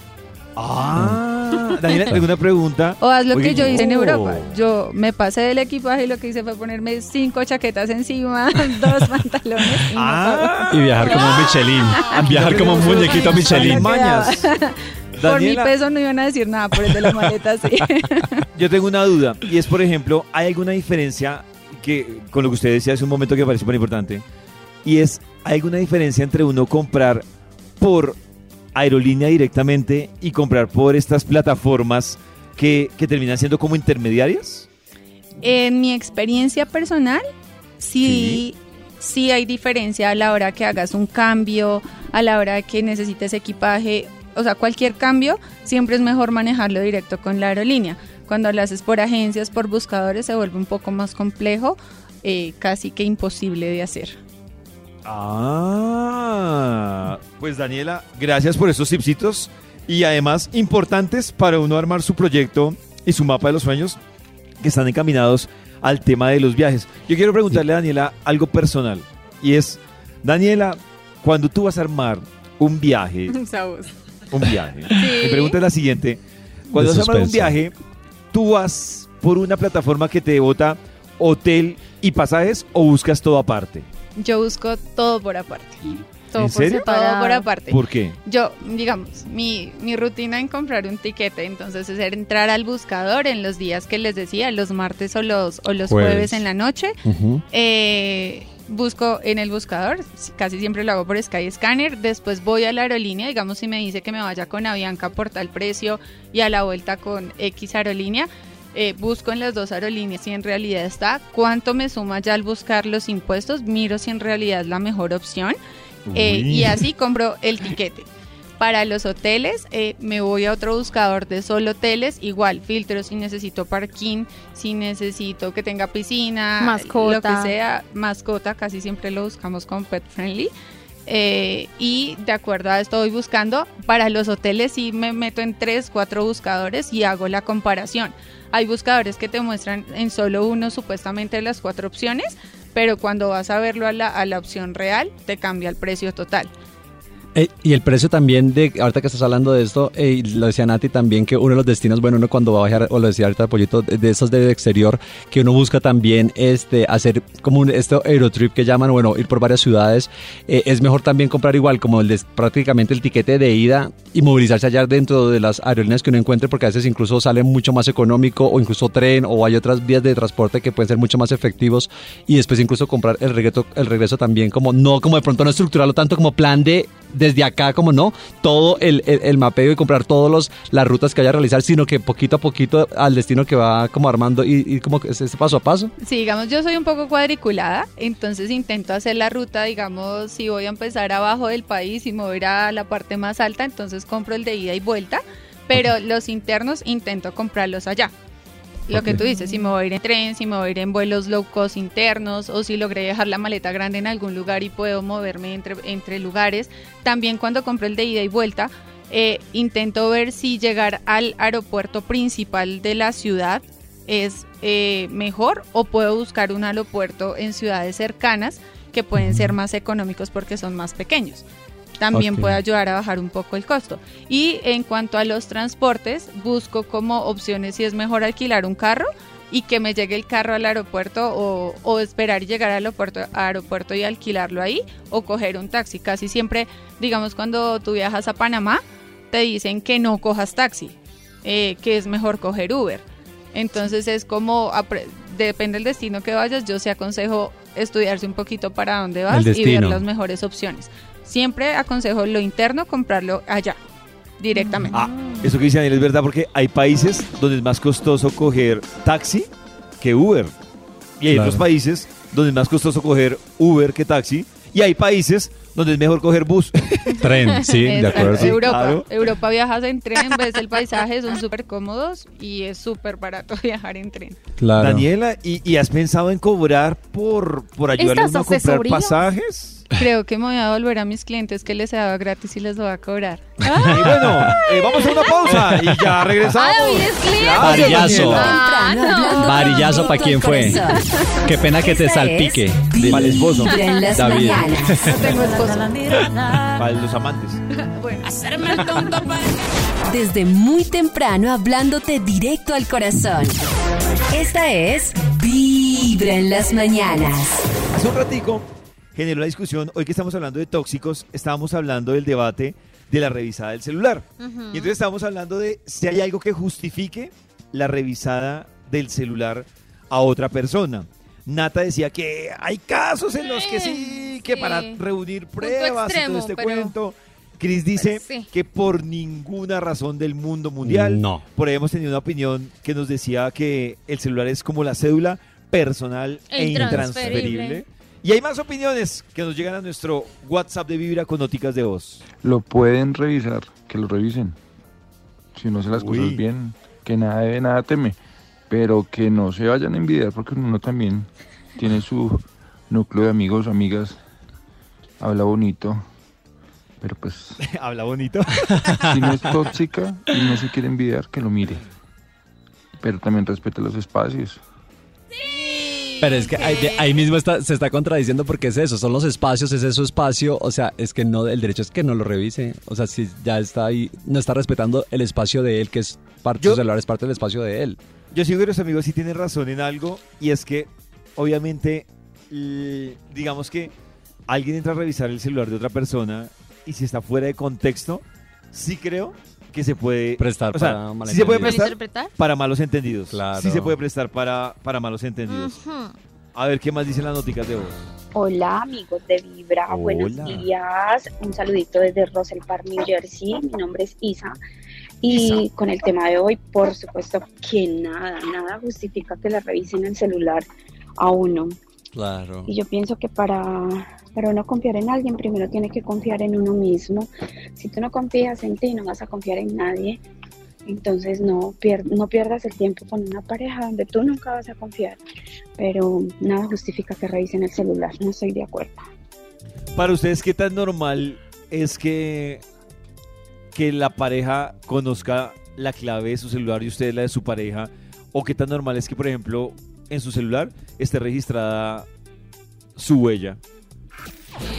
Ah, Ah, Daniela, tengo una pregunta. O haz lo Oye, que yo hice en. Europa. Yo me pasé del equipaje y lo que hice fue ponerme cinco chaquetas encima, dos pantalones. y Ah. Y viajar como un Michelin. Viajar como un muñequito Michelin. Mañas. Por mi peso no iban a decir nada, por el de la maleta sí. yo tengo una duda. Y es, por ejemplo, ¿hay alguna diferencia que con lo que usted decía hace un momento que me parece súper importante? Y es, ¿hay alguna diferencia entre uno comprar por aerolínea directamente y comprar por estas plataformas que, que terminan siendo como intermediarias? En mi experiencia personal, sí, sí hay diferencia a la hora que hagas un cambio, a la hora que necesites equipaje, o sea, cualquier cambio, siempre es mejor manejarlo directo con la aerolínea. Cuando lo haces por agencias, por buscadores, se vuelve un poco más complejo, eh, casi que imposible de hacer. Ah, pues Daniela, gracias por estos tipsitos y además importantes para uno armar su proyecto y su mapa de los sueños que están encaminados al tema de los viajes. Yo quiero preguntarle a Daniela algo personal y es, Daniela, cuando tú vas a armar un viaje, un viaje, Sí. mi pregunta es la siguiente, cuando De vas a armar un viaje, tú vas por una plataforma que te bota hotel y pasajes o buscas todo aparte. Yo busco todo por aparte. Todo ¿En por serio? separado, Todo por aparte. ¿Por qué? Yo, digamos, mi, mi rutina en comprar un tiquete, entonces es entrar al buscador en los días que les decía, los martes o los, o los Jueves. jueves en la noche. Eh, busco en el buscador, casi siempre lo hago por Skyscanner, después voy a la aerolínea, digamos si me dice que me vaya con Avianca por tal precio y a la vuelta con X aerolínea, eh, busco en las dos aerolíneas si en realidad está, cuánto me suma ya al buscar los impuestos, miro si en realidad es la mejor opción eh, y así compro el tiquete. Para los hoteles, eh, me voy a otro buscador de solo hoteles, igual filtro si necesito parking, si necesito que tenga piscina, Mascota. lo que sea, mascota, casi siempre lo buscamos con pet friendly. Eh, y de acuerdo a esto voy buscando, para los hoteles sí me meto en tres, cuatro buscadores y hago la comparación. Hay buscadores que te muestran en solo uno supuestamente las cuatro opciones, pero cuando vas a verlo a la, a la opción real, te cambia el precio total. Eh, y el precio también de, ahorita que estás hablando de esto, eh, lo decía Nati también, que uno de los destinos, bueno, uno cuando va a viajar, o lo decía ahorita pollito, de, de esos del exterior, que uno busca también este hacer como un este Aerotrip que llaman, bueno, ir por varias ciudades, eh, es mejor también comprar igual como el de- prácticamente el tiquete de ida y movilizarse allá dentro de las aerolíneas que uno encuentre, porque a veces incluso sale mucho más económico, o incluso tren, o hay otras vías de transporte que pueden ser mucho más efectivos, y después incluso comprar el regreso, el regreso también como, no como de pronto no estructurarlo tanto como plan de desde acá, como no, todo el, el, el mapeo y comprar todas las rutas que vaya a realizar, sino que poquito a poquito al destino que va como armando y, y como que es este paso a paso. Sí, digamos, yo soy un poco cuadriculada, entonces intento hacer la ruta, digamos, si voy a empezar abajo del país y mover a la parte más alta, entonces compro el de ida y vuelta, pero los internos intento comprarlos allá. Lo que tú dices, si me voy a ir en tren, si me voy a ir en vuelos low cost internos o si logré dejar la maleta grande en algún lugar y puedo moverme entre, entre lugares. También cuando compro el de ida y vuelta, eh, intento ver si llegar al aeropuerto principal de la ciudad es eh, mejor o puedo buscar un aeropuerto en ciudades cercanas que pueden ser más económicos porque son más pequeños. También puede ayudar a bajar un poco el costo. Y en cuanto a los transportes, busco como opciones si es mejor alquilar un carro y que me llegue el carro al aeropuerto o, o esperar y llegar al aeropuerto, aeropuerto y alquilarlo ahí o coger un taxi. Casi siempre, digamos, cuando tú viajas a Panamá, te dicen que no cojas taxi, eh, que es mejor coger Uber. Entonces es como, depende del destino que vayas, yo sí aconsejo estudiarse un poquito para dónde vas y ver las mejores opciones. Siempre aconsejo lo interno, comprarlo allá, directamente. Ah, eso que dice Daniel es verdad porque hay países donde es más costoso coger taxi que Uber. Y hay Claro. otros países donde es más costoso coger Uber que taxi. Y hay países donde es mejor coger bus. Tren, sí, de acuerdo. Europa, Claro. Europa viajas en tren, ves el paisaje, son súper cómodos y es súper barato viajar en tren. Claro. Daniela, ¿y, y has pensado en cobrar por, por ayudarle a ¿Estas uno a comprar pasajes? Creo que me voy a volver a mis clientes que les he dado gratis y les voy a cobrar. Y bueno, eh, vamos a una pausa y ya regresamos. Ah, es cliente. Varillazo. Ah, no. Varillazo para quién fue. Qué pena que te es salpique. Vibra Dile. en las David. Tengo esposo. Para los amantes. Hacerme Desde muy temprano hablándote directo al corazón. Esta es Vibra en las mañanas. Hace un ratico generó la discusión, hoy que estamos hablando de tóxicos, estábamos hablando del debate de la revisada del celular. Y entonces estábamos hablando de si hay algo que justifique la revisada del celular a otra persona. Nata decía que hay casos en los que sí, que sí. para reunir pruebas y todo extremo, este pero- cuento. Chris dice sí. que por ninguna razón del mundo mundial, No. por ahí hemos tenido una opinión que nos decía que el celular es como la cédula personal E e intransferible. Y hay más opiniones que nos llegan a nuestro WhatsApp de Vibra con noticas de voz. Lo pueden revisar, que lo revisen. Si uno hace las Uy. cosas bien, que nada debe, nada teme. Pero que no se vayan a envidiar porque uno también tiene su núcleo de amigos, amigas, habla bonito. Pero pues, Habla bonito. si no es tóxica y no se quiere envidiar, que lo mire. Pero también respete los espacios. Pero es que ahí, de- ahí mismo está, se está contradiciendo porque es eso, son los espacios, es su espacio, o sea, es que no, el derecho es que no lo revise, o sea, si ya está ahí, no está respetando el espacio de él, que es parte, Yo- su celular es parte del espacio de él. Yo sigo que los amigos sí tienen razón en algo y es que obviamente digamos que alguien entra a revisar el celular de otra persona y si está fuera de contexto, sí creo que se puede Prestar o sea, para sí se puede malentendidos. prestar para malos entendidos. Claro. Sí se puede prestar para, para malos entendidos. A ver qué más dicen las noticas de voz. Hola amigos de Vibra, buenos días. Un saludito desde Russell Park, New Jersey. Mi nombre es Isa. Y con el tema de hoy, por supuesto que nada, nada justifica que le revisen el celular a uno. Claro. Y yo pienso que para, para uno confiar en alguien, primero tiene que confiar en uno mismo. Si tú no confías en ti, no vas a confiar en nadie. Entonces no, pier- no pierdas el tiempo con una pareja donde tú nunca vas a confiar. Pero nada justifica que revisen el celular, no estoy de acuerdo. Para ustedes, ¿qué tan normal es que, que la pareja conozca la clave de su celular y usted la de su pareja? ¿O qué tan normal es que, por ejemplo, en su celular esté registrada su huella?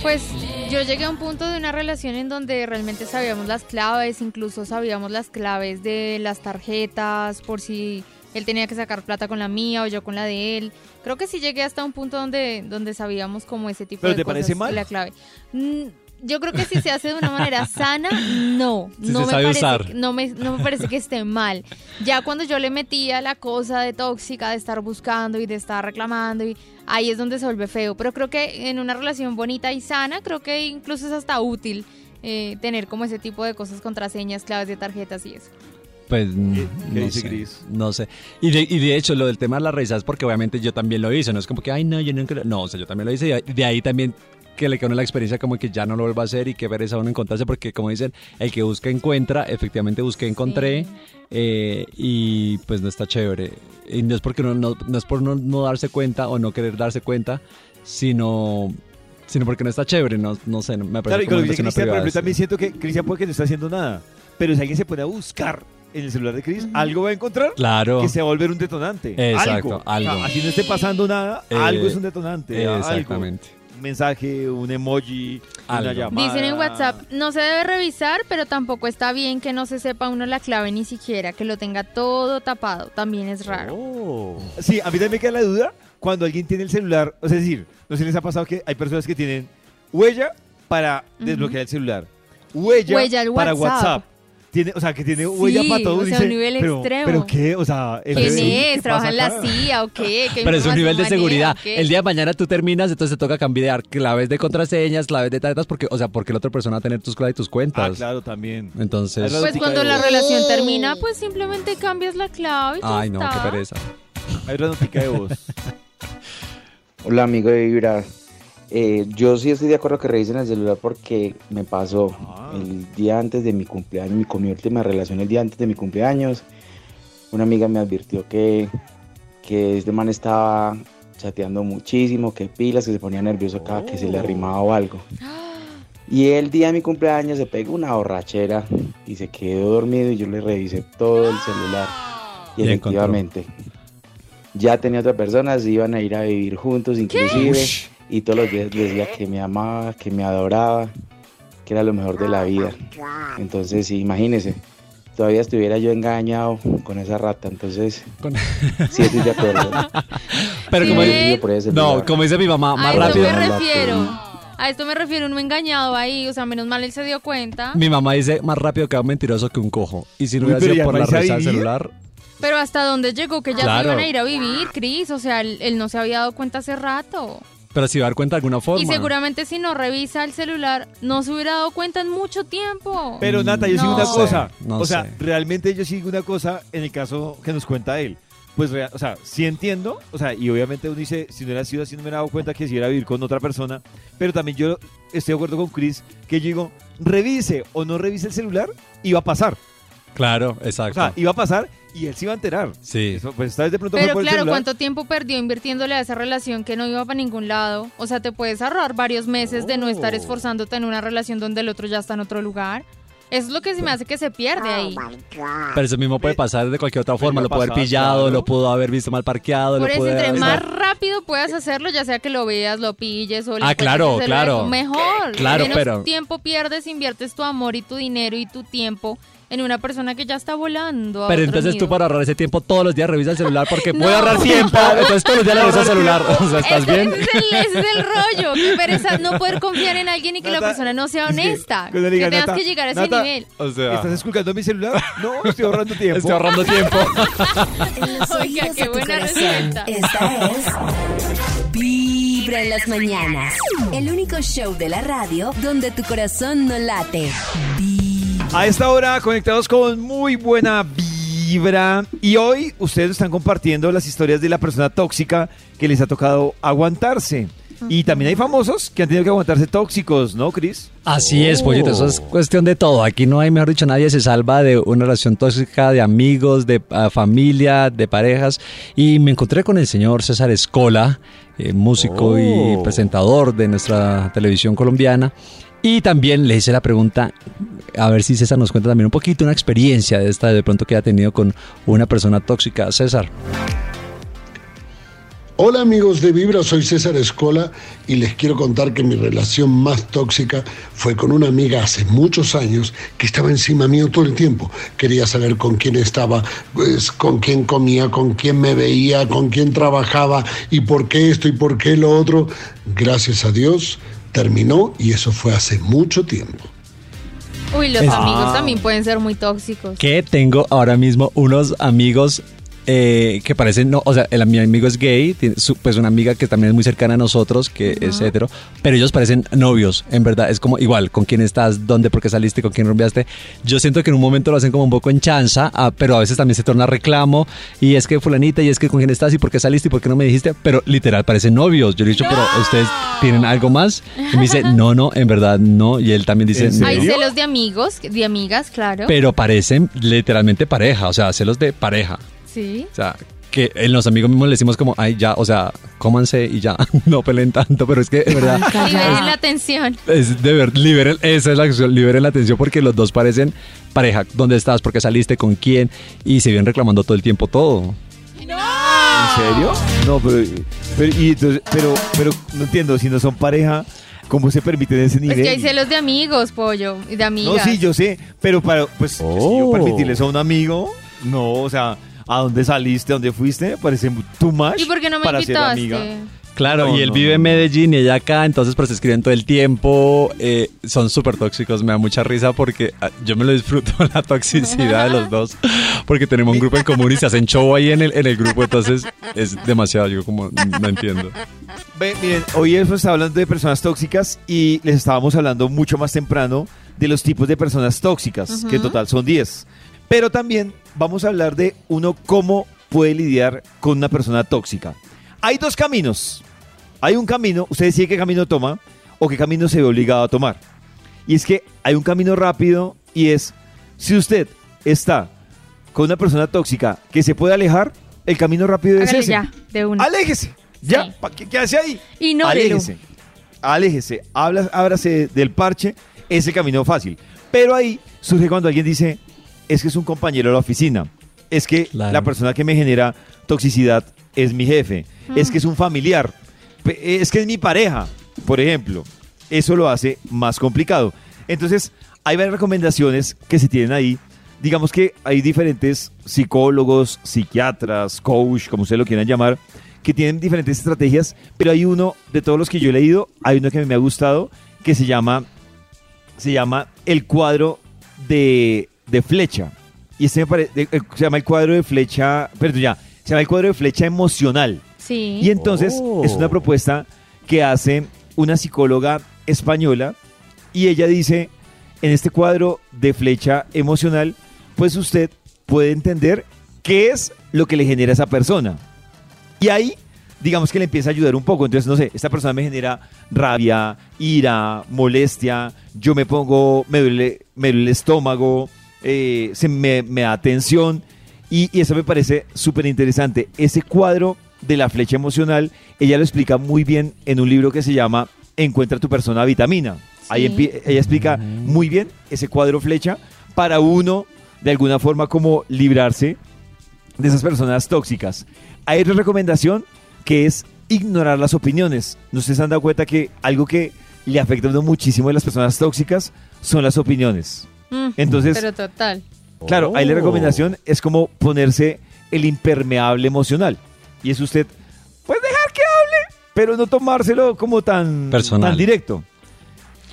Pues yo llegué a un punto de una relación en donde realmente sabíamos las claves, incluso sabíamos las claves de las tarjetas, por si él tenía que sacar plata con la mía o yo con la de él. Creo que sí llegué hasta un punto donde, donde sabíamos como ese tipo ¿Pero de te cosas parece mal? la clave. Yo creo que si se hace de una manera sana, no. Si no se me sabe parece, usar. No me, no me parece que esté mal. Ya cuando yo le metía la cosa de tóxica, de estar buscando y de estar reclamando, y ahí es donde se vuelve feo. Pero creo que en una relación bonita y sana, creo que incluso es hasta útil eh, tener como ese tipo de cosas, contraseñas, claves de tarjetas y eso. Pues mm, qué no dice sé, Cris? no sé. Y de, y de hecho, lo del tema de las revisadas, porque obviamente yo también lo hice, no es como que, ay, no, yo nunca lo-". No, o sea, yo también lo hice y de ahí también que le quedó uno la experiencia como que ya no lo vuelva a hacer y que ver esa uno encontrarse, porque como dicen, el que busca encuentra, efectivamente busqué, encontré, eh, y pues no está chévere. Y no es porque no, no, no es por no, no darse cuenta o no querer darse cuenta, sino sino porque no está chévere, no, no sé, me Claro, parece y como con lo que una dice persona Cristian, privada, ejemplo, sí. también siento que Cristian puede que no está haciendo nada. Pero si alguien se pone a buscar en el celular de Chris, algo va a encontrar Claro. que se va a volver un detonante. Exacto, algo. algo. O sea, así no esté pasando nada, Eh, algo es un detonante. algo. exactamente. Mensaje, un emoji, una Algo. llamada. Dicen en WhatsApp, no se debe revisar, pero tampoco está bien que no se sepa uno la clave ni siquiera, que lo tenga todo tapado, también es raro. Oh. Sí, a mí también me queda la duda cuando alguien tiene el celular. O sea, es decir, no sé si les ha pasado que hay personas que tienen huella para desbloquear el celular, huella, para WhatsApp. Tiene, o sea, que tiene huella Sí, para todo. o sea, dice, un nivel pero, extremo. ¿Pero qué? O sea, ¿Quién FBI, ¿qué es? ¿Trabaja en la? CIA o qué? ¿Qué Pero es un nivel de seguridad. El día de mañana tú terminas, entonces te toca cambiar claves de contraseñas, claves de tarjetas, porque, o sea, porque la otra persona va a tener tus claves y tus cuentas. Ah, claro, también. Entonces. Pues cuando la relación termina, pues simplemente cambias la clave y Ay, no, está. qué pereza. Hay otra notica de voz. Hola amigo de Vibra. Eh, yo sí estoy de acuerdo que revisen el celular porque me pasó el día antes de mi cumpleaños, mi, con mi última relación el día antes de mi cumpleaños. Una amiga me advirtió que, que este man estaba chateando muchísimo, que pilas, que se ponía nervioso cada que se le arrimaba o algo. Y el día de mi cumpleaños se pegó una borrachera y se quedó dormido y yo le revisé todo el celular. Y Y encontró. efectivamente, ya tenía otra persona, se iban a ir a vivir juntos inclusive. Y todos los días le decía que me amaba, que me adoraba, que era lo mejor de la vida. Entonces, sí, imagínese, todavía estuviera yo engañado con esa rata, entonces sí estoy de acuerdo. Pero como, ese no, como dice mi mamá, A más esto rápido. me refiero. A esto me refiero, he engañado ahí. O sea, menos mal él se dio cuenta. Mi mamá dice más rápido que un mentiroso que un cojo. Y si no hubiera sido por la a risa del celular. Pero hasta dónde llegó que ya Claro. se iban a ir a vivir, Cris. O sea, él, él no se había dado cuenta hace rato. Pero si va a dar cuenta de alguna forma. Y seguramente si no revisa el celular, no se hubiera dado cuenta en mucho tiempo. Pero Nata, yo sigo No. una No cosa. sé, no o sea, sé. realmente yo sigo una cosa en el caso que nos cuenta él. Pues, o sea, sí entiendo, o sea, y obviamente uno dice, si no hubiera sido así, no me hubiera dado cuenta que si iba a vivir con otra persona, pero también yo estoy de acuerdo con Chris, que yo digo, revise o no revise el celular, iba a pasar. Claro, O exacto. sea, iba a pasar y él se iba a enterar. sí. Eso, pues esta vez de pronto fue Pero por el claro. ¿cuánto tiempo perdió invirtiéndole a esa relación que no iba para ningún lado? O sea, te puedes ahorrar varios meses de no estar esforzándote en una relación donde el otro ya está en otro lugar. Eso es lo que se me hace que se pierde ahí. Pero eso mismo puede pasar de cualquier otra forma. Lo a pudo haber pillado, claro. lo pudo haber visto mal parqueado. Por lo eso, entre más rápido puedas hacerlo, ya sea que lo veas, lo pilles o le Ah, claro, claro. mejor. Claro, Menos pero- tiempo pierdes, inviertes tu amor y tu dinero y tu tiempo en una persona que ya está volando. a Pero otro entonces tú para ahorrar ese tiempo todos los días revisa el celular porque No. puede ahorrar tiempo. Entonces todos los días le revisas el celular. O sea, ¿estás Ese- bien? Ese es, el, ese es el rollo. Qué pereza no poder confiar en alguien y que la Nata, persona no sea es que honesta. le Que diga, tengas Nata, que llegar a ese Nata, nivel. O sea, ¿Estás esculcando mi celular? No, estoy ahorrando tiempo. estoy ahorrando tiempo. En los Oiga, oídos qué de tu buena corazón. receta. Esta es Vibra en las mañanas. El único show de la radio donde tu corazón no late. A esta hora conectados con muy buena vibra y hoy ustedes están compartiendo las historias de la persona tóxica que les ha tocado aguantarse. Y también hay famosos que han tenido que aguantarse tóxicos, ¿no, Cris? Así es, pollito, eso Oh. es cuestión de todo. Aquí no hay, mejor dicho, nadie se salva de una relación tóxica, de amigos, de ah, familia, de parejas. Y me encontré con el señor César Escola, eh, músico y Oh. presentador de nuestra televisión colombiana. Y también le hice la pregunta, a ver si César nos cuenta también un poquito una experiencia de esta de pronto que ha tenido con una persona tóxica. César. Hola amigos de Vibra, soy César Escola y les quiero contar que mi relación más tóxica fue con una amiga hace muchos años que estaba encima mío todo el tiempo. Quería saber con quién estaba, pues, con quién comía, con quién me veía, con quién trabajaba y por qué esto y por qué lo otro. Gracias a Dios terminó y eso fue hace mucho tiempo. Uy, los amigos Ah. también pueden ser muy tóxicos. que tengo ahora mismo unos amigos eh, que parecen, no, o sea, el, mi amigo es gay, tiene su- pues una amiga que también es muy cercana a nosotros, que es hetero, pero ellos parecen novios, en verdad, es como igual, con quién estás, dónde, por qué saliste, con quién rumbeaste. Yo siento que en un momento lo hacen como un poco en chanza, ah, pero a veces también se torna reclamo, y es que fulanita, y es que con quién estás, y por qué saliste, y por qué no me dijiste, pero literal parecen novios. Yo le he dicho, pero ustedes tienen algo más, y me dice, no, no, en verdad no, y él también dice, ¿En Hay celos de amigos, de amigas, claro. pero parecen literalmente pareja, o sea, celos de pareja. Sí. O sea, que en los amigos mismos le decimos como, ay, ya, o sea, cómanse y ya, no peleen tanto, pero es que, de verdad, Liberen la atención. es de verdad, liberen, esa es la acción, liberen la atención porque los dos parecen pareja. ¿Dónde estás? ¿Por qué saliste? ¿Con quién? Y se vienen reclamando todo el tiempo todo. ¿En serio? No, pero, pero, y entonces- pero, pero no entiendo, si no son pareja, ¿cómo se permite ese Es nivel? que hay celos de amigos, pollo, y de No, amigas. sí, yo sé, pero para, pues, si yo permitirles a un amigo, no, o sea, ¿a dónde saliste? ¿A dónde fuiste? Parece too much ¿Y por qué no me para ser amiga. Claro, No, y él no, vive no, en. Medellín y ella acá, entonces pues se escriben todo el tiempo, eh, son súper tóxicos, me da mucha risa porque ah, yo me lo disfruto la toxicidad de los dos, porque tenemos un grupo en común y se hacen show ahí en el, en el grupo, entonces es demasiado, yo como no entiendo. Ve, miren, hoy hemos estado hablando de personas tóxicas y les estábamos hablando mucho más temprano de los tipos de personas tóxicas, que en total son 10. Pero también vamos a hablar de uno cómo puede lidiar con una persona tóxica. Hay dos caminos. Hay un camino, usted decide qué camino toma o qué camino se ve obligado a tomar. Y es que hay un camino rápido y es, si usted está con una persona tóxica que se puede alejar, el camino rápido es Hágale ese. ya, de una. Aléjese. Ya, ¿pa' ¿qué, qué hace ahí? Ignórelo. Aléjese. Aléjese. Habla, ábrase del parche. Es el camino fácil. Pero ahí surge cuando alguien dice, es que es un compañero de la oficina. Es que Claro. la persona que me genera toxicidad es mi jefe. Es que es un familiar. pe- es que es mi pareja, por ejemplo. Eso lo hace más complicado. Entonces, hay varias recomendaciones que se tienen ahí. Digamos que hay diferentes psicólogos, psiquiatras, coach, como ustedes lo quieran llamar, que tienen diferentes estrategias, pero hay uno, de todos los que yo he leído, hay uno que a mí me ha gustado, que se llama, se llama el cuadro de, de flecha. Y este me parece, se llama el cuadro de flecha, perdón ya, se llama el cuadro de flecha emocional. Sí. Y entonces Oh. es una propuesta que hace una psicóloga española y ella dice, en este cuadro de flecha emocional, pues usted puede entender qué es lo que le genera a esa persona. Y ahí, digamos que le empieza a ayudar un poco. Entonces, no sé, esta persona me genera rabia, ira, molestia, yo me pongo, me duele, me duele el estómago, eh, se me, me da tensión. Y, y eso me parece súper interesante. Ese cuadro de la flecha emocional, ella lo explica muy bien en un libro que se llama Encuentra tu persona vitamina. Ahí Sí. ella explica muy bien ese cuadro flecha para uno, de alguna forma, como librarse de esas personas tóxicas. Hay otra recomendación que es ignorar las opiniones. ¿No se han dado cuenta que algo que le afecta a uno muchísimo de las personas tóxicas son las opiniones? Mm, Entonces, Pero total. Claro, ahí la Oh. recomendación es como ponerse el impermeable emocional. Y es usted, pues dejar que hable, pero no tomárselo como tan, Personal. tan directo.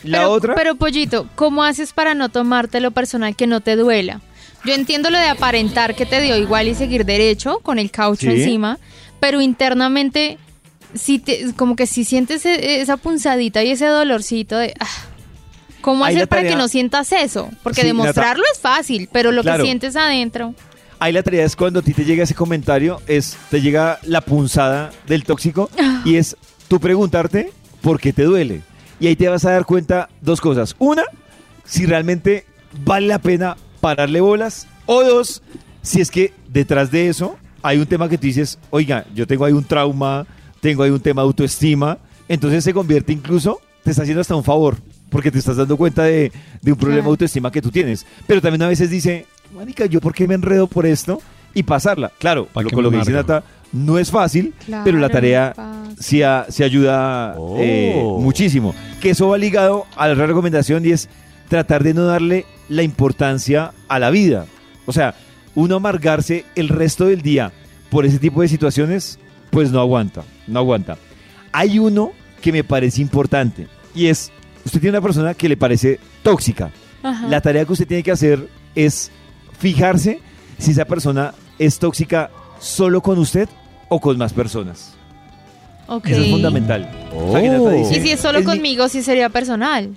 La pero, otra, Pero, Pollito, ¿cómo haces para no tomarte lo personal que no te duela? Yo entiendo lo de aparentar que te dio igual y seguir derecho con el caucho Sí. encima, pero internamente, si te, como que si sientes e- esa punzadita y ese dolorcito de... ah, ¿Cómo Ahí hacer para tarea- que no sientas eso? Porque Sí, demostrarlo es fácil, pero lo Claro. que sientes adentro... ahí la tarea es cuando a ti te llega ese comentario, es te llega la punzada del tóxico y es tú preguntarte por qué te duele. Y ahí te vas a dar cuenta dos cosas. Una, si realmente vale la pena pararle bolas. O dos, si es que detrás de eso hay un tema que tú dices, oiga, yo tengo ahí un trauma, tengo ahí un tema de autoestima. Entonces se convierte incluso, te está haciendo hasta un favor, porque te estás dando cuenta de, de un problema de autoestima que tú tienes. Pero también a veces dice, marica, ¿yo por qué me enredo por esto? Y pasarla. Claro, ¿Pa' lo, con lo me que dice? Nata, no es fácil, Claro, pero la tarea sí, a- sí ayuda eh, Oh. muchísimo. Que eso va ligado a la recomendación y es tratar de no darle la importancia a la vida. O sea, uno amargarse el resto del día por ese tipo de situaciones, pues no aguanta, no aguanta. Hay uno que me parece importante y es, usted tiene una persona que le parece tóxica. Ajá. La tarea que usted tiene que hacer es fijarse si esa persona es tóxica solo con usted o con más personas. Ok. Eso es fundamental. Oh. Dice, Y si es solo "Es mi-". conmigo, sí sería personal.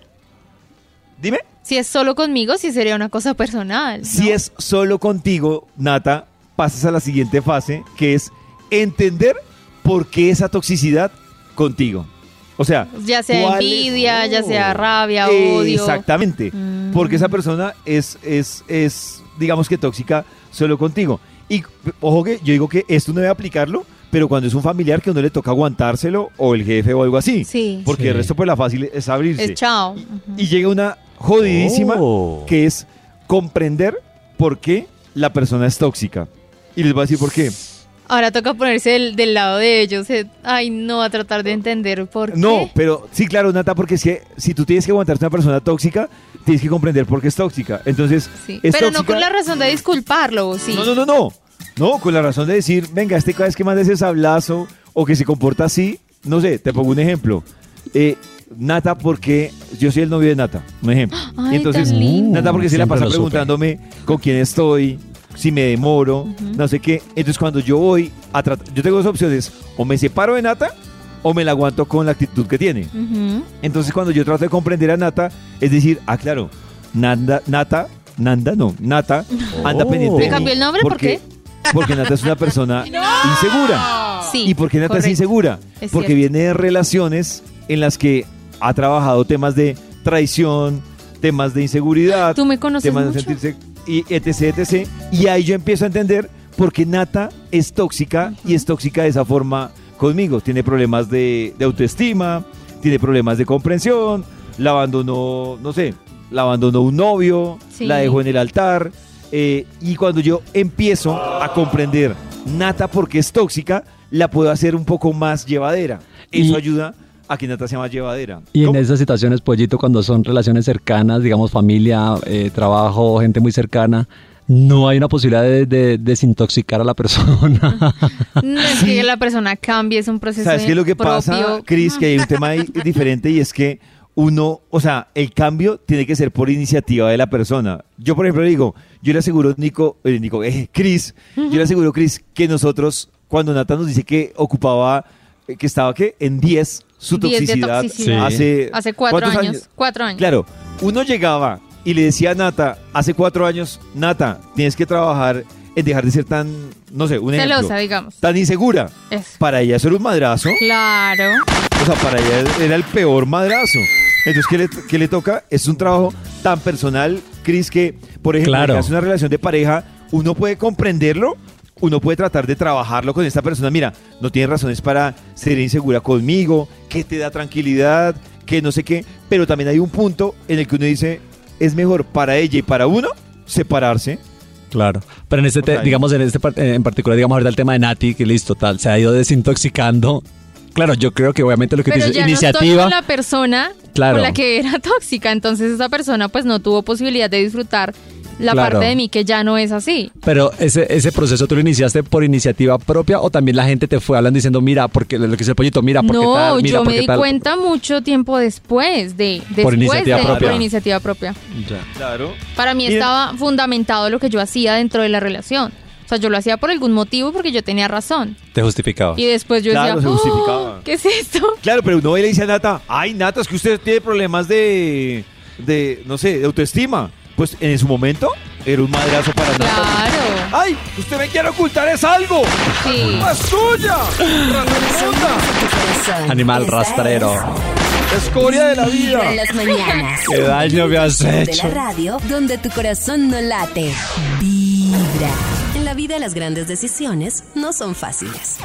Dime. Si es solo conmigo, sí sería una cosa personal. Si es solo contigo, Nata, pasas a la siguiente fase, que es entender por qué esa toxicidad contigo. O sea, Ya sea ¿cuál es- envidia, ya sea rabia, odio. Exactamente. Mm. Porque esa persona es, es, es, digamos que tóxica solo contigo. Y ojo que yo digo que esto no debe aplicarlo, pero cuando es un familiar que a uno le toca aguantárselo, o el jefe o algo así. Sí. Porque Sí. el resto, pues la fácil es abrirse. Es chao. Y llega una jodidísima Oh. que es comprender por qué la persona es tóxica. Y les voy a decir por qué. Ahora toca ponerse del, del lado de ellos. eh, Ay, no, a tratar de entender por qué. No, pero sí, claro, Nata, porque si, si tú tienes que aguantarte a una persona tóxica, tienes que comprender por qué es tóxica. Entonces, Sí. es Pero no con la razón de disculparlo, ¿o sí. No, no, no, no. No, con la razón de decir, venga, este cada vez que manda ese sablazo o que se comporta así, no sé, te pongo un ejemplo. Eh, Nata, porque yo soy el novio de Nata, un ejemplo. Ay, Y entonces, tan lindo. Nata, porque se la pasa preguntándome con quién estoy, si me demoro, no sé qué. Entonces, cuando yo voy a tratar, yo tengo dos opciones: o me separo de Nata o me la aguanto con la actitud que tiene. Entonces, cuando yo trato de comprender a Nata, es decir, ah, claro, Nanda, Nata, Nanda, no, Nata, anda Oh. pendiente. ¿Le cambió el nombre? ¿Por qué? Porque Nata es una persona insegura. Sí. ¿Y por qué Nata es insegura? Es Porque viene de relaciones en las que ha trabajado temas de traición, temas de inseguridad, Tú me conoces temas mucho. de sentirse y etc, etc. Y ahí yo empiezo a entender por qué Nata es tóxica y es tóxica de esa forma conmigo. Tiene problemas de, de autoestima, tiene problemas de comprensión, la abandonó, no sé, la abandonó un novio, Sí. la dejó en el altar. eh, y cuando yo empiezo a comprender Nata porque es tóxica, la puedo hacer un poco más llevadera. eso Y- ayuda a que Nata sea más llevadera. Y en esas situaciones, Pollito, cuando son relaciones cercanas, digamos familia, eh, trabajo, gente muy cercana, no hay una posibilidad de, de desintoxicar a la persona. No es que la persona cambie, es un proceso ¿Sabes qué es lo que propio. pasa, Cris? Que hay un tema ahí diferente y es que uno, o sea, el cambio tiene que ser por iniciativa de la persona. Yo, por ejemplo, digo, yo le aseguro, Nico, eh, Nico, eh, Cris, yo le aseguro, Cris, que nosotros, cuando Nata nos dice que ocupaba, eh, que estaba, ¿qué? En 10 su 10 de toxicidad, hace... Hace cuatro ¿cuántos años, cuatro años. Claro, uno llegaba y le decía a Nata, hace cuatro años, Nata, tienes que trabajar en dejar de ser tan, no sé, un ejemplo, Celosa, digamos. tan insegura. Eso. Para ella eso era un madrazo. Claro. O sea, para ella era el peor madrazo. Entonces, ¿qué le, qué le toca? Es un trabajo tan personal, Cris, que, por ejemplo, Claro. una relación de pareja, uno puede comprenderlo, uno puede tratar de trabajarlo con esta persona. Mira, no tiene razones para ser insegura conmigo, que te da tranquilidad, que no sé qué, pero también hay un punto en el que uno dice, es mejor para ella y para uno separarse. Claro. Pero en este, te- digamos, en este eh, en particular, digamos ahorita el tema de Nati, que listo, tal, se ha ido desintoxicando. Claro, yo creo que obviamente lo que Pero dices, ya no estoy iniciativa. con la persona Claro. con la que era tóxica, entonces esa persona pues no tuvo posibilidad de disfrutar la Claro. parte de mí que ya no es así. Pero ese, ese proceso tú lo iniciaste por iniciativa propia o también la gente te fue hablando diciendo, mira, porque lo que dice el pollito, mira, porque No, tal, mira, yo me di tal. cuenta mucho tiempo después de después Por iniciativa de propia. por iniciativa propia. Ya. Claro. Para mí estaba fundamentado lo que yo hacía dentro de la relación. O sea, yo lo hacía por algún motivo porque yo tenía razón. Te justificaba. Y después yo Claro, decía, se "Oh, justificaba. ¿qué es esto? Claro, pero uno le dice a Nata, ay, Nata, es que usted tiene problemas de, de, no sé, de autoestima. Pues en su momento era un madrazo para. Claro. Ay, usted me quiere ocultar es algo. Sí. La culpa es suya. Animal rastrero. Escoria de la Vibra en vida. las mañanas. Qué daño me has De hecho. la radio donde tu corazón no late. Vibra. En la vida las grandes decisiones no son fáciles.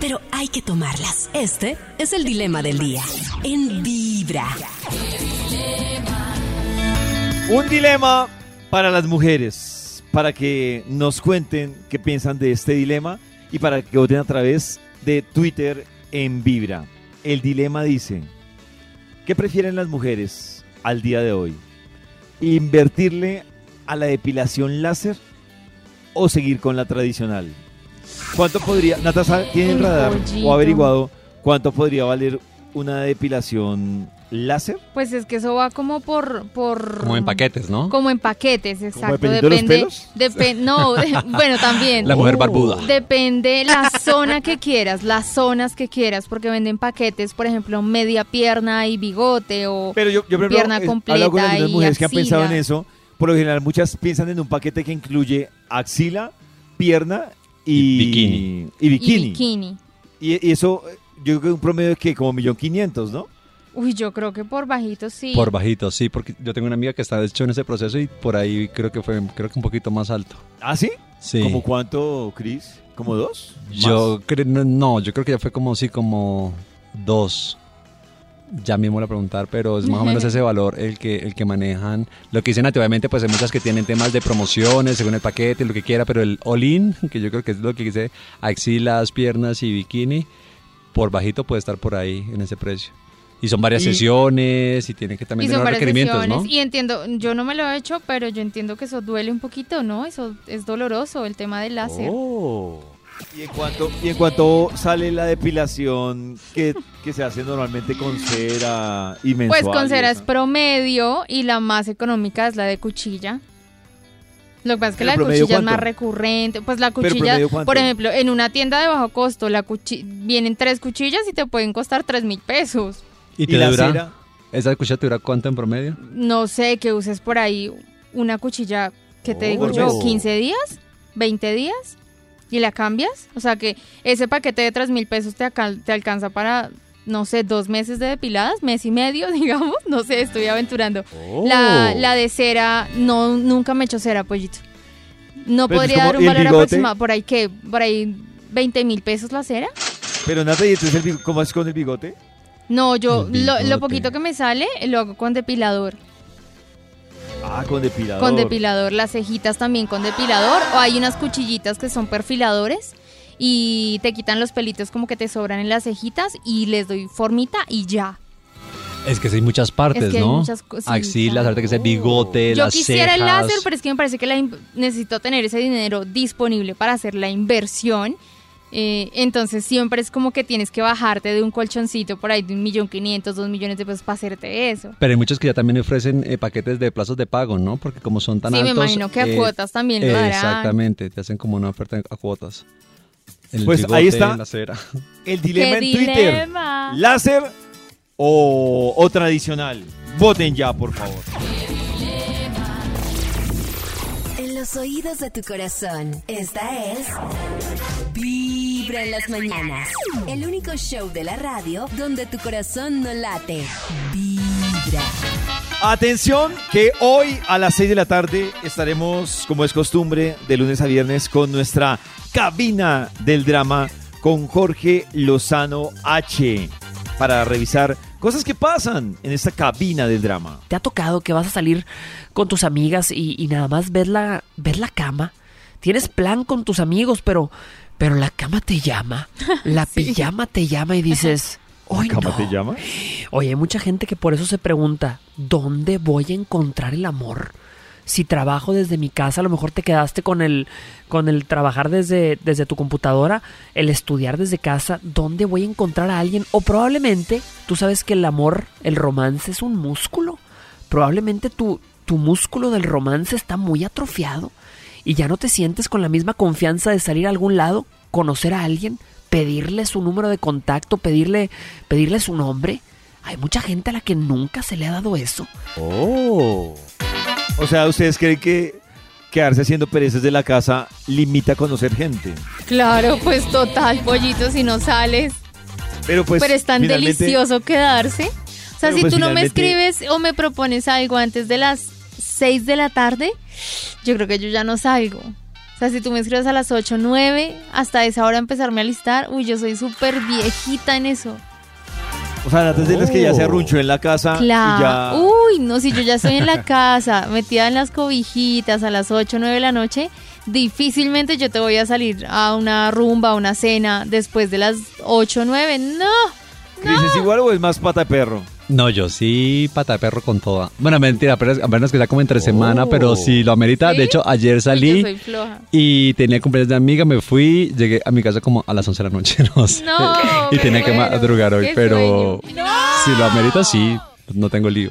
Pero hay que tomarlas. Este es el dilema del día. En Vibra. Un dilema para las mujeres, para que nos cuenten qué piensan de este dilema y para que voten a través de Twitter en Vibra. El dilema dice, ¿qué prefieren las mujeres al día de hoy? ¿Invertirle a la depilación láser o seguir con la tradicional? ¿Cuánto podría, Nata, sabe- ¿tiene el radar o averiguado cuánto podría valer una depilación láser? Pues es que eso va como por... por Como en paquetes, ¿no? Como en paquetes, exacto. dependiendo de los Depende, pelos? depe- no, de- bueno, también. La mujer barbuda. Depende la zona que quieras, las zonas que quieras, porque venden paquetes, por ejemplo, media pierna y bigote o Pero yo, yo por ejemplo, pierna hablado con completa algunas y mujeres que han pensado en eso. Por lo general, muchas piensan en un paquete que incluye axila, pierna y, Y bikini. Y y bikini. Y, y eso, yo creo que un promedio de que como millón quinientos, ¿no? Uy, yo creo que por bajito sí. Por bajito, sí, porque yo tengo una amiga que está hecho en ese proceso y por ahí creo que fue, creo que un poquito más alto. ¿Ah, sí? Sí. ¿Como cuánto, Cris? ¿Como dos? Yo creo, no, yo creo que ya fue como sí, como dos. Ya mismo la preguntar, pero es más o menos ese valor el que, el que manejan. Lo que dicen obviamente, pues hay muchas que tienen temas de promociones, según el paquete, lo que quiera, pero el all-in, que yo creo que es lo que dice axilas, piernas y bikini, por bajito puede estar por ahí en ese precio. Y son varias Y- sesiones y tienen que también Y tener son varias requerimientos, sesiones. ¿no? Y entiendo, yo no me lo he hecho, pero yo entiendo que eso duele un poquito, ¿no? Eso es doloroso, el tema del láser. Oh. ¿Y en cuánto, y en cuánto sale la depilación que, que se hace normalmente con cera y mensual? Pues con cera es promedio y la más económica es la de cuchilla. Lo que pasa es que ¿Pero la cuchilla es más recurrente. Pues la ¿Pero cuchilla, por ejemplo, en una tienda de bajo costo, la cuchi vienen tres cuchillas y te pueden costar tres mil pesos. ¿Y ¿Y te la dura? cera? ¿Esa cuchilla te dura cuánto en promedio? No sé, que uses por ahí una cuchilla, que te digo yo? Oh. ¿15 días? ¿20 días? ¿Y la cambias? O sea que ese paquete de tres mil pesos te, te alcanza para, no sé, dos meses de depiladas, mes y medio, digamos. No sé, estoy aventurando. Oh. La, la de cera, no, nunca me he hecho cera, pollito. No Pero podría como- dar un ¿y valor aproximado. ¿Por ahí qué? ¿Por ahí 20 mil pesos la cera? Pero Nata, ¿y entonces el cómo es con el bigote? No, yo lo, lo poquito que me sale lo hago con depilador. Ah, con depilador. Con depilador, las cejitas también con depilador. O hay unas cuchillitas que son perfiladores y te quitan los pelitos como que te sobran en las cejitas y les doy formita y ya. Es que hay muchas partes, Es que hay ¿no? muchas co- sí, Axilas, ahorita que es el bigote, Yo las quisiera el láser, pero es que me parece que la necesito tener ese dinero disponible para hacer la inversión. Eh, entonces siempre es como que tienes que bajarte de un colchoncito por ahí de un millón quinientos, dos millones de pesos para hacerte eso. Pero hay muchos que ya también ofrecen eh, paquetes de plazos de pago, ¿no? Porque como son tan Sí, me altos... imagino que a cuotas también lo darán. Exactamente, te hacen como una oferta a cuotas. El Pues bigote, ahí está. la cera. El dilema ¡Qué en Twitter. dilema! ¿Láser o, o tradicional? Voten ya, por favor. En los oídos de tu corazón, esta es Vibra en las mañanas. El único show de la radio donde tu corazón no late. Vibra. Atención, que hoy a las 6 de la tarde estaremos, como es costumbre, de lunes a viernes con nuestra cabina del drama con Jorge Lozano H para revisar cosas que pasan en esta cabina del drama. ¿Te ha tocado que vas a salir con tus amigas y, y nada más ves la, ves la cama? Tienes plan con tus amigos, pero, pero la cama te llama. La pijama te llama y dices... "Ay, ¿Cama no". te llama? Oye, hay mucha gente que por eso se pregunta, ¿dónde voy a encontrar el amor? Si trabajo desde mi casa, a lo mejor te quedaste con el, con el trabajar desde, desde tu computadora, el estudiar desde casa, ¿dónde voy a encontrar a alguien? O probablemente, tú sabes que el amor, el romance es un músculo. Probablemente tu, tu músculo del romance está muy atrofiado y ya no te sientes con la misma confianza de salir a algún lado, conocer a alguien, pedirle su número de contacto, pedirle, pedirle su nombre. Hay mucha gente a la que nunca se le ha dado eso. Oh. O sea, ¿ustedes creen que quedarse haciendo perezas de la casa limita a conocer gente? Claro, pues total, pollito, si no sales. Pero pues pero es tan delicioso quedarse. O sea, Pero, si pues, tú no me escribes o me propones algo antes de las 6 de la tarde, yo creo que yo ya no salgo. O sea, si tú me escribes a las 8, 9, hasta esa hora empezarme a listar, uy, yo soy súper viejita en eso. O sea, antes de las que ya se Oh. arrunchó en la casa y Claro. ya... Uy, no, si yo ya estoy en la casa, metida en las cobijitas a las 8, 9 de la noche, difícilmente yo te voy a salir a una rumba, a una cena después de las 8, 9. No. ¿Cris es igual o es más pata de perro? No, yo sí, pata de perro con toda. Bueno, mentira, pero es- a menos que sea como entre semana, pero si lo amerita. ¿Sí? De hecho, ayer Yo salí soy floja. y tenía cumpleaños de amiga, me fui, llegué a mi casa como a las 11 de la noche, no sé. No, y tenía que madrugar hoy, pero si lo amerita, sí, no tengo lío.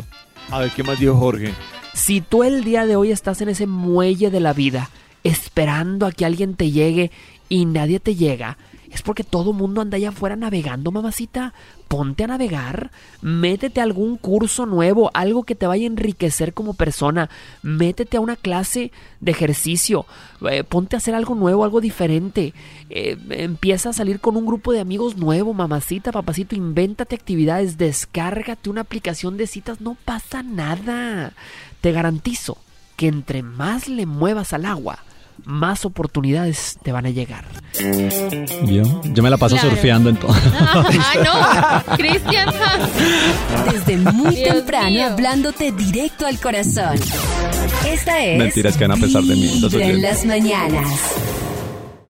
A ver, ¿qué más dijo Jorge? Si tú el día de hoy estás en ese muelle de la vida, esperando a que alguien te llegue y nadie te llega, es porque todo mundo anda allá afuera navegando, mamacita. Ponte a navegar, métete a algún curso nuevo, algo que te vaya a enriquecer como persona, métete a una clase de ejercicio, eh, ponte a hacer algo nuevo, algo diferente, eh, empieza a salir con un grupo de amigos nuevo, mamacita, papacito, invéntate actividades, descárgate una aplicación de citas, no pasa nada. Te garantizo que entre más le muevas al agua, más oportunidades te van a llegar. Yo, yo me la paso Claro. surfeando en todo. Ah, no, Cristian. Desde muy Dios temprano mío. hablándote directo al corazón. Esta es Mentiras que van a pesar de mí, en las mañanas.